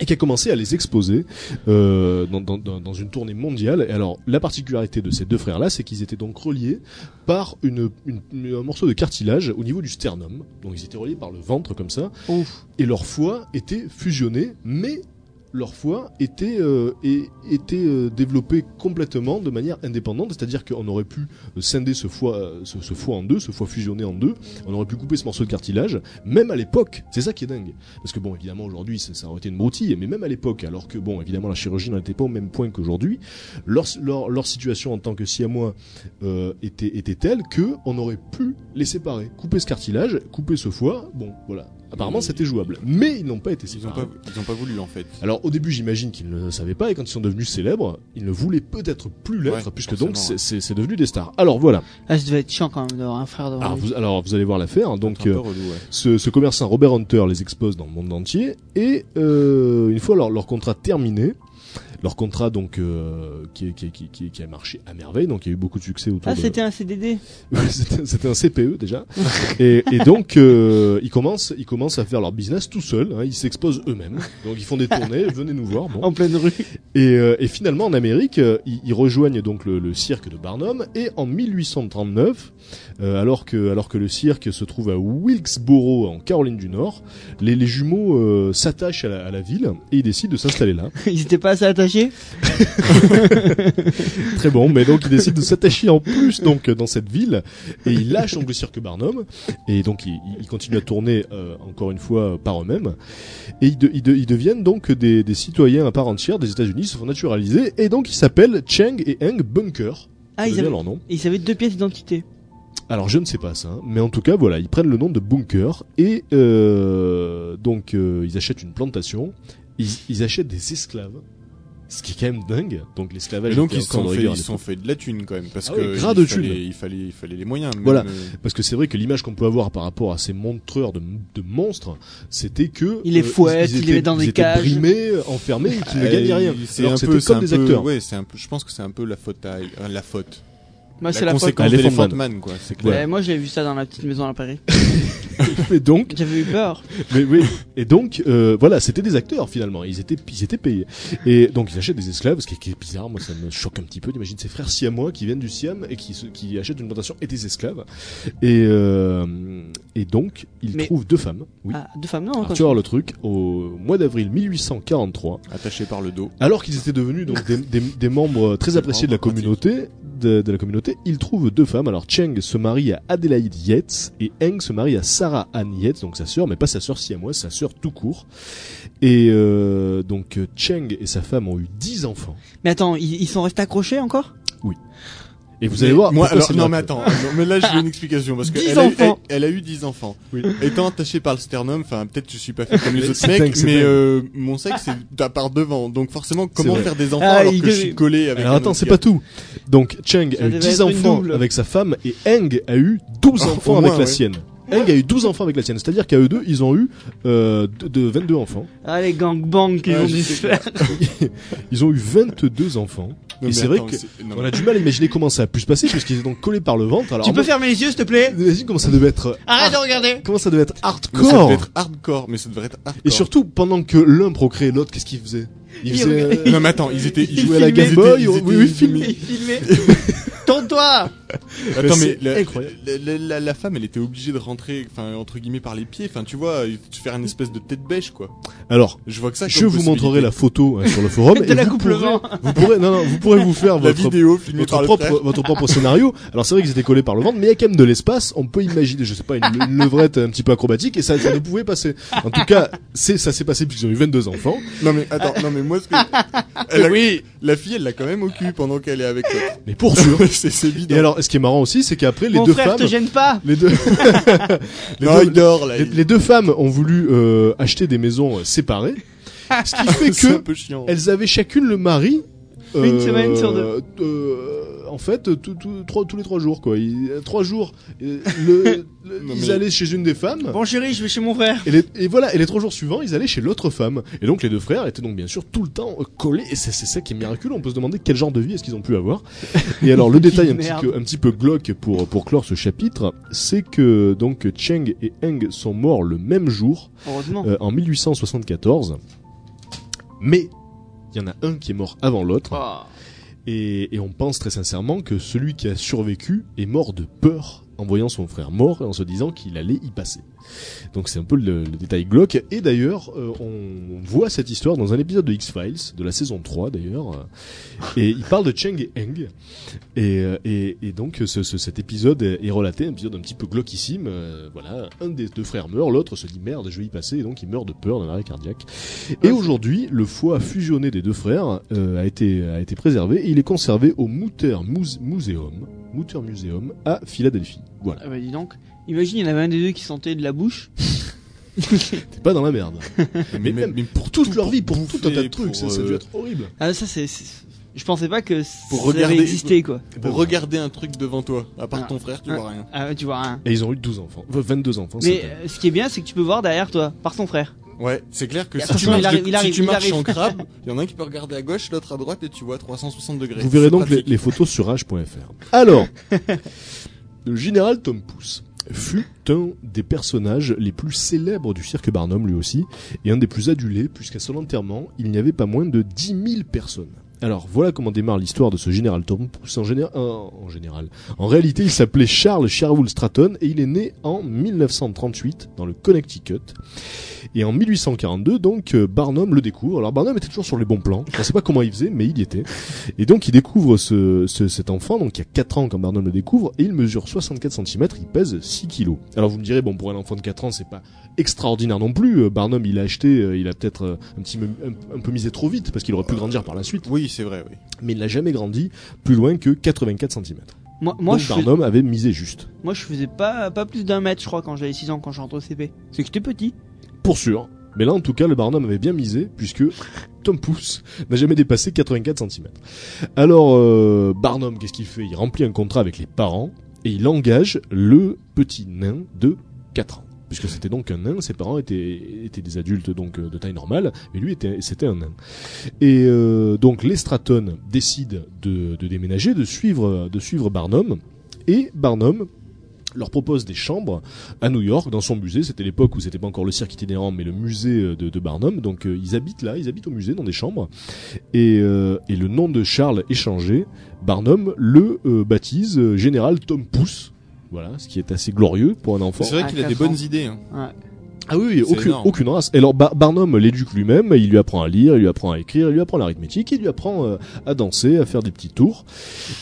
[SPEAKER 1] Et qui a commencé à les exposer euh, dans, dans, dans dans une tournée mondiale. Et alors, la particularité de ces deux frères-là, c'est qu'ils étaient donc reliés par une, une- une- un morceau de cartilage au niveau du sternum. Donc, ils étaient reliés par le ventre comme ça
[SPEAKER 2] Ouf.
[SPEAKER 1] et leur foie était fusionné, mais leur foie était euh, et, était euh, développé complètement de manière indépendante, c'est-à-dire qu'on aurait pu euh, scinder ce foie, euh, ce, foie en deux, ce foie fusionné en deux, on aurait pu couper ce morceau de cartilage, même à l'époque, c'est ça qui est dingue, parce que bon, évidemment aujourd'hui ça, aurait été une broutille, mais même à l'époque, alors que bon, évidemment la chirurgie n'en était pas au même point qu'aujourd'hui, leur, leur, leur situation en tant que siamois était, était telle que on aurait pu les séparer, couper ce cartilage, couper ce foie, bon, voilà. Apparemment, c'était jouable, mais ils n'ont pas été
[SPEAKER 3] Ils
[SPEAKER 1] séparés.
[SPEAKER 3] pas, ils ont pas voulu en fait.
[SPEAKER 1] Alors au début j'imagine qu'ils ne le savaient pas et quand ils sont devenus célèbres, ils ne voulaient peut-être plus l'être
[SPEAKER 3] Ouais,
[SPEAKER 1] puisque donc c'est- c'est c'est devenu des stars. Alors voilà.
[SPEAKER 2] Ah, ça devait être chiant quand même d'avoir un frère devant
[SPEAKER 1] Alors vous, alors vous allez voir l'affaire. Donc
[SPEAKER 3] un peu
[SPEAKER 1] euh,
[SPEAKER 3] relou, ouais.
[SPEAKER 1] ce, ce commerçant Robert Hunter les expose dans le monde entier et euh, une fois leur, leur contrat terminé, leur contrat donc euh, qui, qui, qui, qui, a marché à merveille, donc il y a eu beaucoup de succès autour
[SPEAKER 2] Ah,
[SPEAKER 1] de.
[SPEAKER 2] c'était un CDD.
[SPEAKER 1] C'était un CPE déjà. et, et donc euh, ils commencent ils commencent à faire leur business tout seuls. Hein, ils s'exposent eux-mêmes. Donc ils font des tournées. venez nous voir. Bon.
[SPEAKER 2] En pleine rue.
[SPEAKER 1] Et, euh, et finalement, en Amérique, euh, ils, ils rejoignent donc le, le cirque de Barnum. Et en 1839, euh, alors que alors que le cirque se trouve à Wilkesboro, en Caroline du Nord, les, les jumeaux euh, s'attachent à la, à la ville et ils décident de s'installer là.
[SPEAKER 2] Ils étaient pas assez attachés.
[SPEAKER 1] Très bon, mais donc ils décident de s'attacher en plus donc dans cette ville et ils lâchent donc le cirque Barnum et donc ils, ils continuent à tourner euh, encore une fois par eux-mêmes et ils, de- ils, de- ils deviennent donc des, des citoyens à part entière des États-Unis, ils se font naturaliser et donc ils s'appellent Cheng et Heng Bunker.
[SPEAKER 2] Ah, ils avaient,
[SPEAKER 1] leur nom.
[SPEAKER 2] ils avaient deux pièces d'identité.
[SPEAKER 1] Alors je ne sais pas ça, mais en tout cas voilà, ils prennent le nom de Bunker et euh, donc euh, ils achètent une plantation, ils, ils achètent des esclaves. Ce qui est quand même dingue. Donc l'esclavage.
[SPEAKER 3] Et donc ils se sont
[SPEAKER 1] de
[SPEAKER 3] fait, ils se sont fait de la thune quand même parce
[SPEAKER 1] Ah
[SPEAKER 3] que
[SPEAKER 1] gras
[SPEAKER 3] il
[SPEAKER 1] de
[SPEAKER 3] fallait,
[SPEAKER 1] thune.
[SPEAKER 3] il fallait, il fallait les moyens.
[SPEAKER 1] Voilà.
[SPEAKER 3] euh,
[SPEAKER 1] Parce que c'est vrai que l'image qu'on peut avoir par rapport à ces montreurs de, de monstres, c'était que
[SPEAKER 2] Il les
[SPEAKER 1] euh,
[SPEAKER 2] fouette, il les met dans des cages.
[SPEAKER 1] brimés, enfermés, et qui ne
[SPEAKER 3] euh,
[SPEAKER 1] gagnaient rien.
[SPEAKER 3] C'est un peu,
[SPEAKER 1] comme des
[SPEAKER 3] peu,
[SPEAKER 1] acteurs.
[SPEAKER 3] ouais, c'est un peu, je pense que c'est un peu la faute à, euh, la faute.
[SPEAKER 2] Moi,
[SPEAKER 3] la
[SPEAKER 2] c'est la faute.
[SPEAKER 3] conséquence
[SPEAKER 1] Elephant
[SPEAKER 3] d'Elephant
[SPEAKER 1] Man.
[SPEAKER 3] Man, quoi, c'est clair.
[SPEAKER 2] Ouais, moi, je l'ai vu ça dans la petite maison à Paris.
[SPEAKER 1] Mais donc,
[SPEAKER 2] J'avais eu peur.
[SPEAKER 1] mais oui. Et donc, euh, voilà, c'était des acteurs finalement. Ils étaient, ils étaient payés. Et donc, ils achètent des esclaves, ce qui est, qui est bizarre. Moi, ça me choque un petit peu d'imaginer ces frères siamois qui viennent du Siam et qui, se- qui achètent une plantation et des esclaves. Et, euh, et donc, ils
[SPEAKER 2] Mais-
[SPEAKER 1] trouvent deux femmes. Oui.
[SPEAKER 2] Ah, deux femmes, non.
[SPEAKER 1] Vas voir le truc au mois d'avril 1843.
[SPEAKER 3] Attaché par le dos.
[SPEAKER 1] Alors qu'ils étaient devenus donc des, des- des membres très appréciés de la communauté, de, de la communauté, ils trouvent deux femmes. Alors Cheng se marie à Adélaïde Yates et Eng se marie à Sarah Ann Yates, donc sa sœur, mais pas sa sœur siamoise, sa sœur tout court. Et euh, donc Cheng et sa femme ont eu dix enfants.
[SPEAKER 2] Mais attends, ils, ils sont restés accrochés encore?
[SPEAKER 1] Et vous allez voir.
[SPEAKER 3] Moi, alors, non, mais attends, non, mais là, j'ai une explication, parce que
[SPEAKER 2] 10
[SPEAKER 3] elle a, eu, elle,
[SPEAKER 2] enfants.
[SPEAKER 3] elle a eu 10 enfants.
[SPEAKER 1] Oui.
[SPEAKER 3] Étant attaché par le sternum, enfin, peut-être je suis pas fait comme les autres mecs,
[SPEAKER 1] dingue,
[SPEAKER 3] mais euh, mon sexe, c'est à part devant. Donc forcément, comment faire des enfants
[SPEAKER 2] Ah,
[SPEAKER 3] alors que je suis collé avec
[SPEAKER 1] Alors
[SPEAKER 3] un
[SPEAKER 1] attends, c'est pas tout. Donc Cheng
[SPEAKER 2] Ça
[SPEAKER 1] a eu
[SPEAKER 2] devait
[SPEAKER 1] 10
[SPEAKER 2] être une
[SPEAKER 1] enfants avec sa femme et Eng a eu 12
[SPEAKER 3] Oh,
[SPEAKER 1] enfants avec la sienne. Eng a eu 12 enfants avec la sienne, c'est-à-dire qu'à eux deux, ils ont eu euh, de, de 22 enfants.
[SPEAKER 2] Ah, les gangbangs qu'ils
[SPEAKER 3] Ouais,
[SPEAKER 2] ont dû se faire.
[SPEAKER 1] Ils ont eu 22 enfants.
[SPEAKER 3] Non,
[SPEAKER 1] Et c'est vrai
[SPEAKER 3] attends,
[SPEAKER 1] que
[SPEAKER 3] c'est- non,
[SPEAKER 1] On a du mal à imaginer comment ça a pu se passer puisqu'ils étaient donc collés par le ventre. Alors
[SPEAKER 2] Tu peux
[SPEAKER 1] moi,
[SPEAKER 2] fermer les yeux, s'il te plaît
[SPEAKER 1] imagine comment ça devait être
[SPEAKER 2] Arrête de regarder
[SPEAKER 1] comment ça devait être
[SPEAKER 3] mais ça
[SPEAKER 1] hardcore.
[SPEAKER 3] devait être hardcore, mais ça devrait être hardcore.
[SPEAKER 1] Et surtout pendant que l'un procréait l'autre, qu'est-ce qu'il faisait? Il euh,
[SPEAKER 3] Non mais attends, ils étaient,
[SPEAKER 1] il jouait à la. Game Boy,
[SPEAKER 3] Ils
[SPEAKER 1] oui,
[SPEAKER 3] étaient-
[SPEAKER 1] oui,
[SPEAKER 3] ils
[SPEAKER 2] filmait. Tourne-toi
[SPEAKER 3] Attends, mais la, la, la- la- femme, elle était obligée de rentrer, enfin entre guillemets par les pieds. Enfin, tu vois, tu faire une espèce de tête bêche, quoi.
[SPEAKER 1] Alors,
[SPEAKER 3] Je vois que ça.
[SPEAKER 1] je vous montrerai la photo hein, sur le forum et vous pourrez, vous pourrez non non, vous pourrez vous faire votre
[SPEAKER 3] vidéo
[SPEAKER 1] votre propre, votre propre scénario. Alors c'est vrai qu'ils étaient collés par le ventre, mais il y a quand même de l'espace. On peut imaginer, je sais pas, une, levrette un petit peu acrobatique et ça, ça ne pouvait passer. En tout cas, c'est ça s'est passé puisqu'ils ont eu 22 enfants.
[SPEAKER 3] Non mais attends, non mais moi ce que elle a- la fille, elle l'a quand même au cul pendant qu'elle est avec toi.
[SPEAKER 1] Mais pour sûr.
[SPEAKER 3] c'est c'est évident.
[SPEAKER 1] Et alors, ce qui est marrant aussi, c'est qu'après les
[SPEAKER 2] Mon
[SPEAKER 1] deux
[SPEAKER 2] frère
[SPEAKER 1] femmes,
[SPEAKER 2] te gêne pas
[SPEAKER 1] les deux, les,
[SPEAKER 3] non,
[SPEAKER 1] deux
[SPEAKER 3] il dort là.
[SPEAKER 1] les-
[SPEAKER 3] il-
[SPEAKER 1] les deux femmes ont voulu euh, acheter des maisons euh, séparées, ce qui fait
[SPEAKER 3] c'est un
[SPEAKER 1] que
[SPEAKER 3] peu chiant.
[SPEAKER 1] elles avaient chacune le mari.
[SPEAKER 2] Une semaine sur deux.
[SPEAKER 1] Euh, en fait, tout, tout- trois- tous les trois jours, quoi. Ils- trois jours, euh, le, le-
[SPEAKER 3] Non,
[SPEAKER 1] ils
[SPEAKER 3] mais-
[SPEAKER 1] allaient chez une des femmes.
[SPEAKER 2] Bon chérie, je vais chez mon frère.
[SPEAKER 1] Et, les- et voilà, et les trois jours suivants, ils allaient chez l'autre femme. Et donc les deux frères étaient donc bien sûr tout le temps euh, collés. Et c'est ça qui est miraculeux. On peut se demander quel genre de vie est-ce qu'ils ont pu avoir. Et alors le détail un petit, peu, un petit peu glauque pour pour clore ce chapitre, c'est que donc Cheng et Eng sont morts le même jour
[SPEAKER 2] Heureusement.
[SPEAKER 1] euh, en 1874. Mais il y en a un qui est mort avant l'autre.
[SPEAKER 2] Oh.
[SPEAKER 1] Et, et on pense très sincèrement que celui qui a survécu est mort de peur en voyant son frère mort et en se disant qu'il allait y passer. Donc c'est un peu le, le détail glauque. Et d'ailleurs, euh, on voit cette histoire dans un épisode de X-Files, de la saison 3 d'ailleurs. Et il parle de Cheng et Eng. Et, euh, et, et donc ce, ce- cet épisode est, relaté, un épisode un petit peu glauquissime. Euh, voilà, un des deux frères meurt, l'autre se dit merde, je vais y passer, et donc il meurt de peur d'un arrêt cardiaque. Et aujourd'hui, le foie fusionné des deux frères euh, a été a été préservé et il est conservé au Mutter Muse- Museum, Mutter Museum à Philadelphie. Voilà,
[SPEAKER 2] Ah bah dis donc. Imagine, il y en avait un des deux qui sentait de la bouche.
[SPEAKER 1] t'es pas dans la merde. mais même
[SPEAKER 3] pour
[SPEAKER 1] Toute
[SPEAKER 3] tout,
[SPEAKER 1] leur vie, pour
[SPEAKER 3] bouffer,
[SPEAKER 1] tout un tas de trucs,
[SPEAKER 3] pour,
[SPEAKER 1] ça, ça a dû
[SPEAKER 3] euh,
[SPEAKER 1] être horrible.
[SPEAKER 2] Ah ça c'est... Je pensais pas que
[SPEAKER 3] Pour
[SPEAKER 2] ça
[SPEAKER 3] regarder-
[SPEAKER 2] avait existé quoi.
[SPEAKER 3] Pour regarder un truc devant toi, à part
[SPEAKER 2] Ah.
[SPEAKER 3] ton frère, tu
[SPEAKER 2] Ah.
[SPEAKER 3] vois rien.
[SPEAKER 2] Ah ouais, tu vois rien.
[SPEAKER 1] Et ils ont eu 12 enfants, Enfin, 22 enfants.
[SPEAKER 2] Mais euh, ce qui est bien, c'est que tu peux voir derrière toi, par ton frère.
[SPEAKER 3] Ouais, c'est clair que si tu marches,
[SPEAKER 2] il arrive,
[SPEAKER 3] de-
[SPEAKER 2] il arrive,
[SPEAKER 3] si tu
[SPEAKER 2] il
[SPEAKER 3] marches
[SPEAKER 2] arrive.
[SPEAKER 3] en crabe, il y en a un qui peut regarder à gauche, l'autre à droite et tu vois 360 degrés.
[SPEAKER 1] Vous verrez donc les, photos sur h.fr. Alors, le général Tom Pouce fut un des personnages les plus célèbres du cirque Barnum lui aussi, et un des plus adulés, puisqu'à son enterrement, il n'y avait pas moins de 10 000 personnes. Alors voilà comment démarre l'histoire de ce général Tom en, géné- en général. En réalité, il s'appelait Charles Sherwood Stratton et il est né en 1938 dans le Connecticut. Et en 1842, donc, euh, Barnum le découvre. Alors Barnum était toujours sur les bons plans. Je ne sais pas comment il faisait, mais il y était. Et donc il découvre ce, ce- cet enfant, donc il y a 4 ans quand Barnum le découvre, et il mesure 64 cm, il pèse 6 kilos. Alors vous me direz, bon pour un enfant de 4 ans c'est pas extraordinaire non plus, Euh, Barnum il a acheté, euh, il a peut-être un petit un, peu misé trop vite, parce qu'il aurait pu grandir par la suite,
[SPEAKER 3] c'est vrai, oui.
[SPEAKER 1] mais il n'a jamais grandi plus loin que 84 cm.
[SPEAKER 2] Moi, moi,
[SPEAKER 1] donc
[SPEAKER 2] je, fais-
[SPEAKER 1] Barnum avait misé juste.
[SPEAKER 2] moi je faisais pas, pas plus d'un mètre je crois quand j'avais 6 ans quand je rentre au CP. C'est que j'étais petit.
[SPEAKER 1] Pour sûr. Mais là en tout cas le Barnum avait bien misé, puisque Tom Pouce n'a jamais dépassé 84 cm. Alors euh, Barnum, qu'est-ce qu'il fait? Il remplit un contrat avec les parents et il engage le petit nain de 4 ans. Puisque c'était donc un nain, ses parents étaient, étaient des adultes donc euh, de taille normale, mais lui était c'était un nain. Et euh, donc les Stratton décident de, déménager, de suivre de suivre Barnum, et Barnum leur propose des chambres à New York dans son musée. C'était l'époque où c'était pas encore le cirque itinérant, mais le musée euh, de, Barnum. Donc ils habitent là, ils habitent au musée dans des chambres. Et, et le nom de Charles est changé. Barnum le baptise général Tom Pouce. Voilà, ce qui est assez glorieux pour un enfant.
[SPEAKER 3] C'est vrai qu'il a des
[SPEAKER 2] quatre
[SPEAKER 3] bonnes idées. Hein.
[SPEAKER 2] Ouais.
[SPEAKER 1] Ah oui, aucune,
[SPEAKER 3] énorme.
[SPEAKER 1] aucune race. Et alors Bar- Barnum l'éduque lui-même, il lui apprend à lire, il lui apprend à écrire, il lui apprend l'arithmétique, il lui apprend euh, à danser, à faire des petits tours.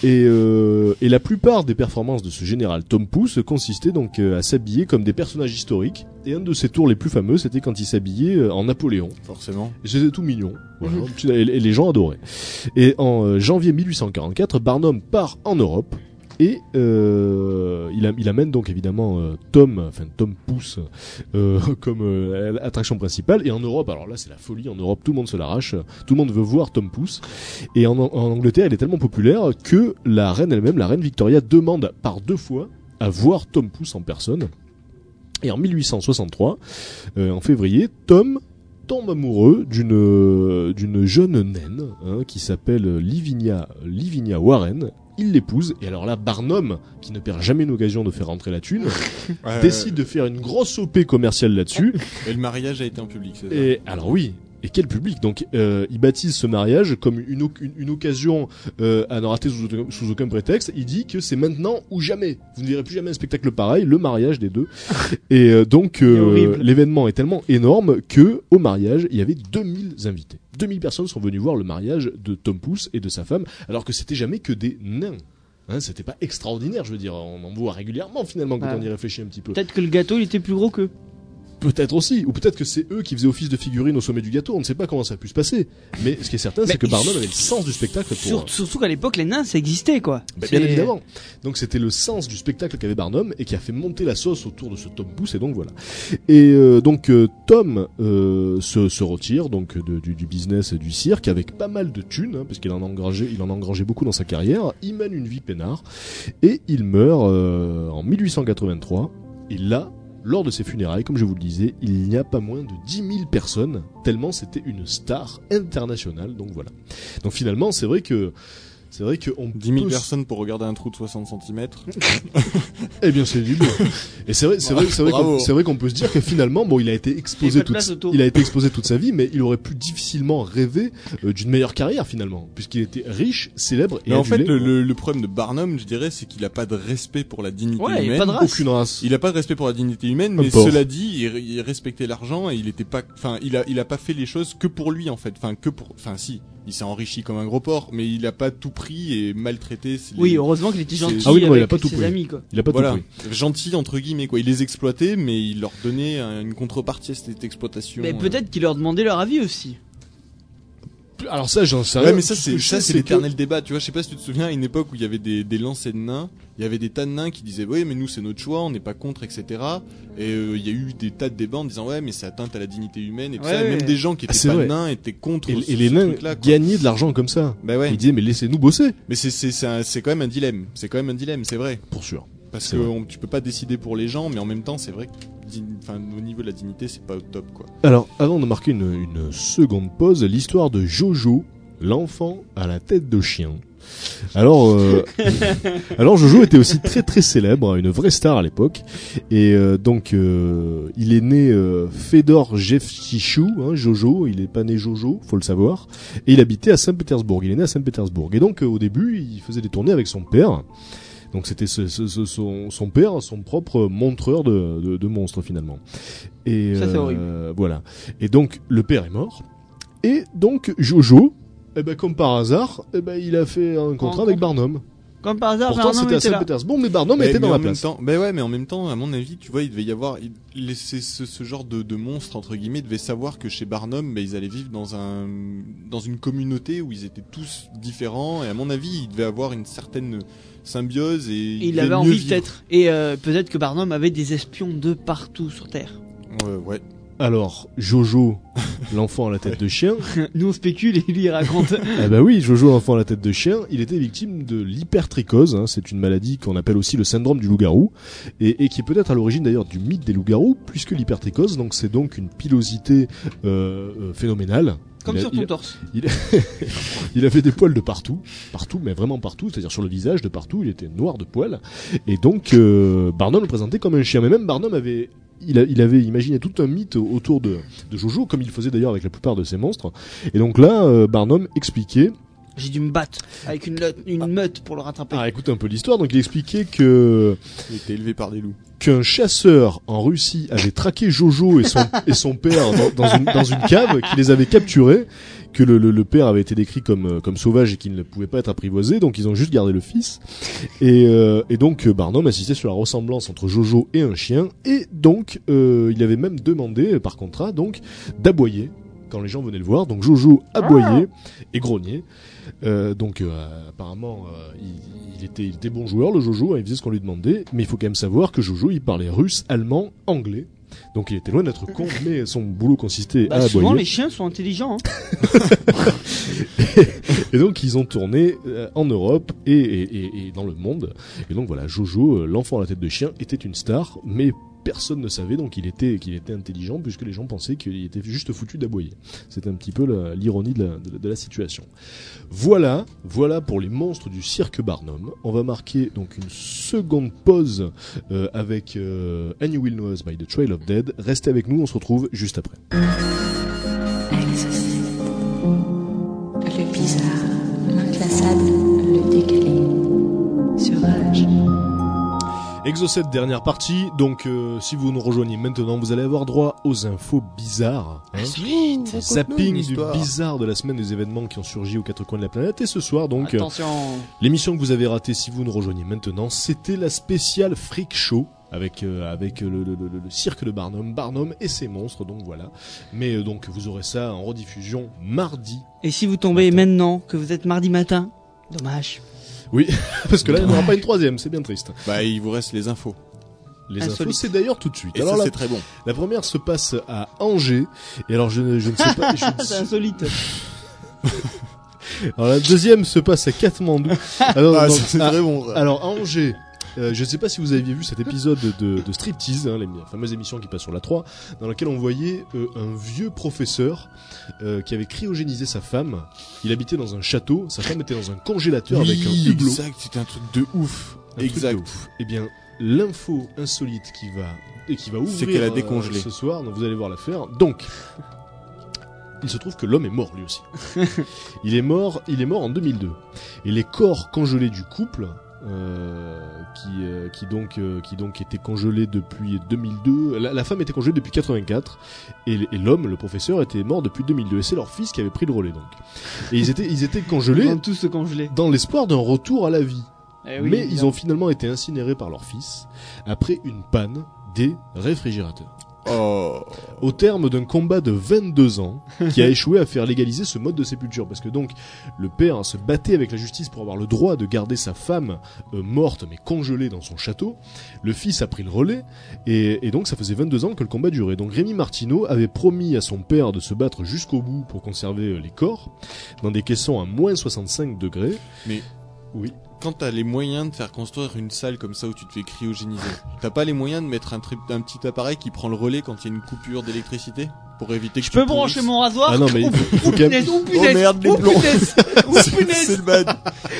[SPEAKER 1] Et, euh, et la plupart des performances de ce général Tom Pouce consistaient donc euh, à s'habiller comme des personnages historiques. Et un de ses tours les plus fameux, c'était quand il s'habillait en Napoléon.
[SPEAKER 3] Forcément.
[SPEAKER 1] Et C'était tout mignon. Voilà. Et, les gens adoraient. Et en janvier 1844, Barnum part en Europe. Et euh, il, amène donc évidemment euh, Tom, enfin Tom Pouce, euh, comme attraction principale. Et en Europe, alors là c'est la folie. En Europe, tout le monde se l'arrache. Tout le monde veut voir Tom Pouce. Et en, Angleterre, il est tellement populaire que la reine elle-même, la reine Victoria, demande par deux fois à voir Tom Pouce en personne. Et en 1863, euh, en février, Tom tombe amoureux d'une d'une jeune naine hein, qui s'appelle Livinia Livinia Warren. Il l'épouse et alors là Barnum, qui ne perd jamais une occasion de faire rentrer la thune,
[SPEAKER 3] Ouais,
[SPEAKER 1] décide de faire une grosse OP commerciale là-dessus.
[SPEAKER 3] Et le mariage a été en public, c'est ça
[SPEAKER 1] Et alors oui. Et quel public? Donc euh, il baptise ce mariage comme une, oc- une, une occasion euh, à ne rater sous, aucun- sous aucun prétexte. Il dit que c'est maintenant ou jamais. Vous ne verrez plus jamais un spectacle pareil, le mariage des deux. Et euh, donc euh, l'événement est tellement énorme que au mariage il y avait 2000 invités. 2000 personnes sont venues voir le mariage de Tom Pouce et de sa femme, alors que c'était jamais que des nains. Hein, c'était pas extraordinaire, je veux dire, on en voit régulièrement finalement quand on y réfléchit un petit peu.
[SPEAKER 2] Peut-être que le gâteau il était plus gros qu'eux.
[SPEAKER 1] Peut-être aussi, ou peut-être que c'est eux qui faisaient office de figurines au sommet du gâteau, on ne sait pas comment ça a pu se passer. Mais ce qui est certain, c'est que Barnum avait le sens du spectacle pour...
[SPEAKER 2] Sur- surtout qu'à l'époque les nains ça existait quoi.
[SPEAKER 1] Bah,
[SPEAKER 2] C'est-
[SPEAKER 1] bien évidemment. Donc c'était le sens du spectacle qu'avait Barnum et qui a fait monter la sauce autour de ce Tom Pouce et donc voilà. Et euh, donc euh, Tom euh, se, se retire donc de- du, du business et du cirque avec pas mal de thunes hein, parce qu'il en a engrangé, il en a engrangé beaucoup dans sa carrière. Il mène une vie peinard et il meurt euh, en 1883. Et là, lors de ses funérailles, comme je vous le disais, il n'y a pas moins de 10 000 personnes, tellement c'était une star internationale. Donc voilà. Donc finalement, c'est vrai que c'est vrai qu'on
[SPEAKER 3] 10 000
[SPEAKER 1] peut
[SPEAKER 3] personnes pour regarder un trou de 60 cm.
[SPEAKER 1] eh bien, c'est du. Et c'est vrai, c'est vrai, c'est vrai qu'on, c'est vrai qu'on peut se dire que finalement, bon, il a été exposé toute, il a été exposé toute sa vie, mais il aurait pu difficilement rêver euh, d'une meilleure carrière finalement, puisqu'il était riche, célèbre et
[SPEAKER 3] Mais en fait, le, le, le problème de Barnum, je dirais, c'est qu'il a pas de respect pour la dignité
[SPEAKER 2] Ouais, il a
[SPEAKER 3] humaine.
[SPEAKER 2] pas de race.
[SPEAKER 1] aucune race.
[SPEAKER 3] Il a pas de respect pour la dignité humaine, mais cela dit, il, il respectait l'argent et il était pas, enfin, il a, il a pas fait les choses que pour lui en fait, enfin que pour, enfin si, il s'est enrichi comme un gros porc, mais il a pas tout pris et maltraité. ses-
[SPEAKER 2] Oui heureusement qu'il était gentil
[SPEAKER 1] Ah oui, non, il a
[SPEAKER 2] avec
[SPEAKER 1] pas tout
[SPEAKER 2] ses
[SPEAKER 1] pris.
[SPEAKER 2] amis quoi.
[SPEAKER 1] Il a pas
[SPEAKER 3] voilà,
[SPEAKER 1] tout pris.
[SPEAKER 3] gentil entre guillemets quoi. Il les exploitait, mais il leur donnait un- une contrepartie à cette exploitation.
[SPEAKER 2] Mais
[SPEAKER 3] euh.
[SPEAKER 2] peut-être qu'il leur demandait leur avis aussi.
[SPEAKER 1] Alors ça, j'en sais
[SPEAKER 3] Ouais,
[SPEAKER 1] rien.
[SPEAKER 3] mais ça c'est ça c'est
[SPEAKER 1] que-
[SPEAKER 3] l'éternel débat. Tu vois, je sais pas si tu te souviens à une époque où il y avait des des lancers de nains, il y avait des tas de nains qui disaient oui mais nous c'est notre choix, on n'est pas contre etc. Et euh, il y a eu des tas de débats en disant ouais mais c'est atteinte à la dignité humaine et tout
[SPEAKER 2] Ouais,
[SPEAKER 3] ça. Et
[SPEAKER 2] ouais.
[SPEAKER 3] même des gens qui
[SPEAKER 1] Ah,
[SPEAKER 3] étaient
[SPEAKER 1] c'est
[SPEAKER 3] pas
[SPEAKER 1] vrai.
[SPEAKER 3] nains étaient contre.
[SPEAKER 1] Et,
[SPEAKER 3] ce-
[SPEAKER 1] et les
[SPEAKER 3] ce
[SPEAKER 1] nains gagnaient de l'argent comme ça.
[SPEAKER 3] Bah ouais.
[SPEAKER 1] Ils disaient mais laissez-nous bosser.
[SPEAKER 3] Mais c'est c'est quand même un dilemme. C'est quand même un dilemme, c'est vrai.
[SPEAKER 1] Pour sûr.
[SPEAKER 3] Parce que on- tu peux pas décider pour les gens, mais en même temps c'est vrai que au niveau de la dignité c'est pas au top quoi.
[SPEAKER 1] Alors, avant de marquer une, une seconde pause, l'histoire de Jojo, l'enfant à la tête de chien. Alors, euh, alors Jojo était aussi très très célèbre, une vraie star à l'époque, et euh, donc euh, il est né Fedor Jevchichou, hein, Jojo, il est pas né Jojo, faut le savoir, et il habitait à Saint-Pétersbourg. Il est né à Saint-Pétersbourg, et donc au début il faisait des tournées avec son père. Donc c'était ce- ce- ce- son, son père, son propre montreur de, de, de monstres finalement. Et
[SPEAKER 2] Ça, c'est
[SPEAKER 1] euh,
[SPEAKER 2] horrible.
[SPEAKER 1] voilà. Et donc le père est mort. Et donc Jojo, eh ben comme par hasard, eh ben il a fait un contrat
[SPEAKER 2] Rencontre.
[SPEAKER 1] avec Barnum.
[SPEAKER 2] Comme par hasard,
[SPEAKER 1] Pourtant
[SPEAKER 2] Barnum
[SPEAKER 1] c'était à
[SPEAKER 2] était là.
[SPEAKER 1] Saint-Pétersbourg, mais Barnum
[SPEAKER 3] Mais-
[SPEAKER 1] était dans
[SPEAKER 3] en
[SPEAKER 1] la
[SPEAKER 3] même
[SPEAKER 1] place.
[SPEAKER 3] temps, bah ouais, mais en même temps, à mon avis, tu vois, il devait y avoir, il- ce, ce genre de, de monstre entre guillemets devait savoir que chez Barnum, bah, ils allaient vivre dans un, dans une communauté où ils étaient tous différents, et à mon avis, il devait avoir une certaine symbiose et
[SPEAKER 2] Et il avait envie peut-être. Et euh, peut-être que Barnum avait des espions de partout sur Terre.
[SPEAKER 3] Ouais, ouais.
[SPEAKER 1] Alors, Jojo, l'enfant à la tête de chien,
[SPEAKER 2] Nous on spécule et lui il raconte.
[SPEAKER 1] ah bah oui, Jojo, l'enfant à la tête de chien, il était victime de l'hypertrichose, hein, c'est une maladie qu'on appelle aussi le syndrome du loup-garou, et, et qui est peut-être à l'origine d'ailleurs du mythe des loups-garous, puisque l'hypertrichose, donc c'est donc une pilosité euh, euh, phénoménale.
[SPEAKER 2] Comme
[SPEAKER 1] Il a-
[SPEAKER 2] sur ton
[SPEAKER 1] il-
[SPEAKER 2] torse.
[SPEAKER 1] Il avait des poils de partout, partout, mais vraiment partout, c'est-à-dire sur le visage de partout, il était noir de poils. Et donc euh, Barnum le présentait comme un chien. Mais même Barnum avait, il, a- il avait imaginé tout un mythe autour de, de Jojo, comme il faisait d'ailleurs avec la plupart de ses monstres. Et donc là, euh, Barnum expliquait,
[SPEAKER 2] J'ai dû me battre avec une, une meute pour le rattraper.
[SPEAKER 1] ah écoute un peu l'histoire, donc il expliquait que
[SPEAKER 3] Il était élevé par des loups.
[SPEAKER 1] Qu'un chasseur en Russie avait traqué Jojo et son, et son père dans, dans une, dans une cave, qui les avait capturés, que le, le, le père avait été décrit comme, euh, comme sauvage et qu'il ne pouvait pas être apprivoisé, donc ils ont juste gardé le fils. Et, euh, et donc euh, Barnum insistait sur la ressemblance entre Jojo et un chien, et donc euh, il avait même demandé, euh, par contrat, donc d'aboyer quand les gens venaient le voir. Donc Jojo aboyait et grognait. Euh, donc euh, apparemment euh, il, il était, il était bon joueur le Jojo, hein, il faisait ce qu'on lui demandait, mais il faut quand même savoir que Jojo il parlait russe, allemand, anglais. Donc il était loin d'être con, mais son boulot consistait
[SPEAKER 2] Bah,
[SPEAKER 1] à
[SPEAKER 2] souvent
[SPEAKER 1] aboyer.
[SPEAKER 2] les chiens sont intelligents. Hein.
[SPEAKER 1] Et donc ils ont tourné en Europe et, et, et- dans le monde. Et donc voilà, Jojo, l'enfant à la tête de chien, était une star, mais personne ne savait donc qu'il était intelligent puisque les gens pensaient qu'il était juste foutu d'aboyer. C'était un petit peu l'ironie de la, situation. Voilà, voilà pour les monstres du cirque Barnum. On va marquer donc une seconde pause euh, avec euh, And You Will Know by The Trail of Dead. Restez avec nous, on se retrouve juste après.
[SPEAKER 4] Exo
[SPEAKER 1] 7, dernière partie. Donc, euh, si vous nous rejoignez maintenant, vous allez avoir droit aux infos bizarres. Hein
[SPEAKER 3] ah,
[SPEAKER 1] Zapping du bizarre de la semaine des événements qui ont surgi aux quatre coins de la planète. Et ce soir, donc, euh, l'émission que vous avez ratée si vous nous rejoignez maintenant, c'était la spéciale Freak Show avec euh, avec le, le, le, le, cirque de Barnum, Barnum et ses monstres. Donc voilà. Mais euh, donc vous aurez ça en rediffusion mardi.
[SPEAKER 2] Et si vous tombez maintenant, que vous êtes mardi matin, dommage.
[SPEAKER 1] parce que là il n'y en aura pas une troisième, c'est bien triste.
[SPEAKER 3] Bah, il vous reste les infos.
[SPEAKER 1] Les infos, c'est d'ailleurs tout de suite.
[SPEAKER 3] Et
[SPEAKER 1] Alors
[SPEAKER 3] ça,
[SPEAKER 1] la,
[SPEAKER 3] c'est très bon.
[SPEAKER 1] la première se passe à Angers, et alors je ne, je ne sais pas, je
[SPEAKER 2] C'est insolite.
[SPEAKER 1] Alors la deuxième se passe à Katmandou. Alors,
[SPEAKER 3] Ah,
[SPEAKER 1] donc,
[SPEAKER 3] c'est
[SPEAKER 1] à-
[SPEAKER 3] très bon. ça.
[SPEAKER 1] alors à Angers. Euh, je ne sais pas si vous aviez vu cet épisode de, de Striptease, hein, les fameuses émissions qui passent sur la 3, dans laquelle on voyait euh, un vieux professeur euh, qui avait cryogénisé sa femme. Il habitait dans un château, sa femme était dans un congélateur avec un hublot.
[SPEAKER 3] exact, c'était un truc de ouf.
[SPEAKER 1] Un truc
[SPEAKER 3] exact.
[SPEAKER 1] de ouf. Eh bien, l'info insolite qui va et qui va ouvrir
[SPEAKER 3] C'est qu'elle a
[SPEAKER 1] euh,
[SPEAKER 3] décongelé.
[SPEAKER 1] ce soir, donc vous allez voir l'affaire. Donc, il se trouve que l'homme est mort lui aussi. il est mort, il est mort en 2002. Et les corps congelés du couple, qui, euh, qui donc, euh, qui donc était congelé depuis 2002. La, la femme était congelée depuis 84 et, l'homme, le professeur, était mort depuis 2002. Et c'est leur fils qui avait pris le relais donc. Et ils étaient, ils étaient
[SPEAKER 2] Ils
[SPEAKER 1] congelés
[SPEAKER 2] tous se congeler.
[SPEAKER 1] dans l'espoir d'un retour à la vie.
[SPEAKER 2] Eh oui,
[SPEAKER 1] Mais ils ont finalement été incinérés par leur fils après une panne des réfrigérateurs.
[SPEAKER 3] Oh.
[SPEAKER 1] Au terme d'un combat de 22 ans qui a échoué à faire légaliser ce mode de sépulture. Parce que donc le père se battait avec la justice pour avoir le droit de garder sa femme euh, morte mais congelée dans son château. Le fils a pris le relais et, et donc ça faisait 22 ans que le combat durait. Donc Rémi Martineau avait promis à son père de se battre jusqu'au bout pour conserver euh, les corps dans des caissons à moins 65 degrés.
[SPEAKER 3] Mais-
[SPEAKER 1] oui.
[SPEAKER 3] Quand t'as les moyens de faire construire une salle comme ça où tu te fais cryogéniser, t'as pas les moyens de mettre un, un petit appareil qui prend le relais quand il y a une coupure d'électricité? Pour éviter que
[SPEAKER 2] Je
[SPEAKER 3] tu
[SPEAKER 2] peux brancher mon rasoir
[SPEAKER 1] Ah non mais faut, il faut
[SPEAKER 2] Oh
[SPEAKER 1] quand même
[SPEAKER 2] punaise, oh punaise,
[SPEAKER 3] merde, les
[SPEAKER 2] oh
[SPEAKER 3] plombs.
[SPEAKER 2] punaise,
[SPEAKER 3] C'est c'est
[SPEAKER 2] punaise.
[SPEAKER 3] le bad.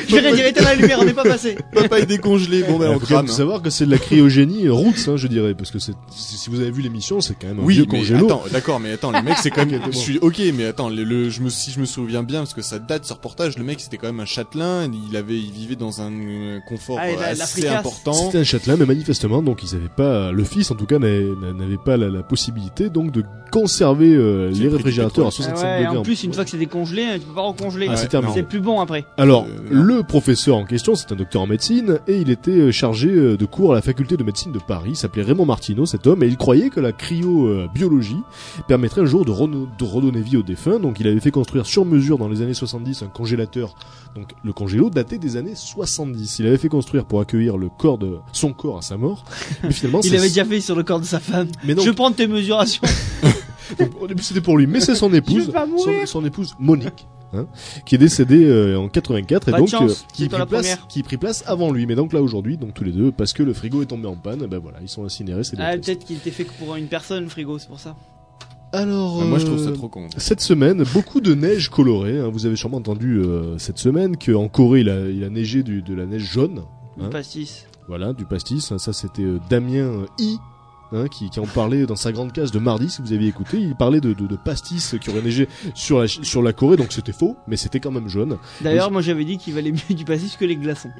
[SPEAKER 2] Je vais dire éteindre la lumière, on n'est pas passé.
[SPEAKER 3] Papa est décongelé. Bon ben on
[SPEAKER 1] faut
[SPEAKER 3] crame. hein.
[SPEAKER 1] savoir que c'est de la cryogénie euh, roots, hein, je dirais, parce que c'est, si vous avez vu l'émission, c'est quand même un
[SPEAKER 3] Oui,
[SPEAKER 1] vieux congélo.
[SPEAKER 3] attends, d'accord, mais attends, le mec c'est quand même.
[SPEAKER 1] Ok, t'es
[SPEAKER 3] je
[SPEAKER 1] bon.
[SPEAKER 3] suis ok, mais attends, le, le- je me si je me souviens bien parce que ça date ce reportage, le mec c'était quand même un châtelain, il avait, il vivait dans un euh, confort
[SPEAKER 2] Ah, la-
[SPEAKER 3] assez important.
[SPEAKER 1] C'était un châtelain, mais manifestement, donc ils avaient pas, le fils en tout cas n'avait n'avait pas la, la possibilité donc de conserver euh, les réfrigérateurs à
[SPEAKER 2] Ah
[SPEAKER 1] 65
[SPEAKER 2] ouais,
[SPEAKER 1] degrés.
[SPEAKER 2] en plus, une fois que c'est décongelé, tu peux pas recongeler.
[SPEAKER 1] Ah, c'est
[SPEAKER 3] Ouais,
[SPEAKER 2] plus bon après.
[SPEAKER 1] Alors,
[SPEAKER 3] Euh,
[SPEAKER 1] le professeur en question, c'est un docteur en médecine, et il était euh, chargé de cours à la faculté de médecine de Paris. Il s'appelait Raymond Martineau, cet homme, et il croyait que la cryobiologie permettrait un jour de, reno- de redonner vie aux défunts. Donc, il avait fait construire sur mesure dans les années 70 un congélateur. Donc, le congélo datait des années 70. Il avait fait construire pour accueillir le corps de son corps à sa mort. Mais finalement,
[SPEAKER 2] Il avait déjà fait sur le corps de sa femme.
[SPEAKER 1] Mais non,
[SPEAKER 2] Je prends tes mesurations.
[SPEAKER 1] Au début c'était pour lui, mais c'est son épouse, son, son épouse Monique, hein, qui est décédée euh, en 84 et
[SPEAKER 2] Pas
[SPEAKER 1] donc
[SPEAKER 2] chance,
[SPEAKER 1] qui
[SPEAKER 2] la
[SPEAKER 1] place, qui place avant lui. Mais donc là aujourd'hui, donc tous les deux, parce que le frigo est tombé en panne, ben voilà, ils sont incinérés.
[SPEAKER 2] Ah, peut-être qu'il était fait que pour une personne, le frigo, c'est pour ça.
[SPEAKER 1] Alors,
[SPEAKER 3] Moi, je trouve
[SPEAKER 1] euh,
[SPEAKER 3] ça trop con.
[SPEAKER 1] Cette semaine, beaucoup de neige colorée. hein. Vous avez sûrement entendu euh, cette semaine qu'en Corée, il a, il a neigé du- de la neige jaune.
[SPEAKER 2] Une
[SPEAKER 1] Hein
[SPEAKER 2] pastis.
[SPEAKER 1] Voilà, du pastis. Ça, c'était euh, Damien euh, I. hein, qui, qui en parlait dans sa grande case de mardi, si vous aviez écouté, il parlait de, de, de pastis qui aurait neigé sur la, sur la Corée, donc c'était faux, mais c'était quand même jaune.
[SPEAKER 2] D'ailleurs, moi j'avais dit qu'il valait mieux du pastis que les glaçons.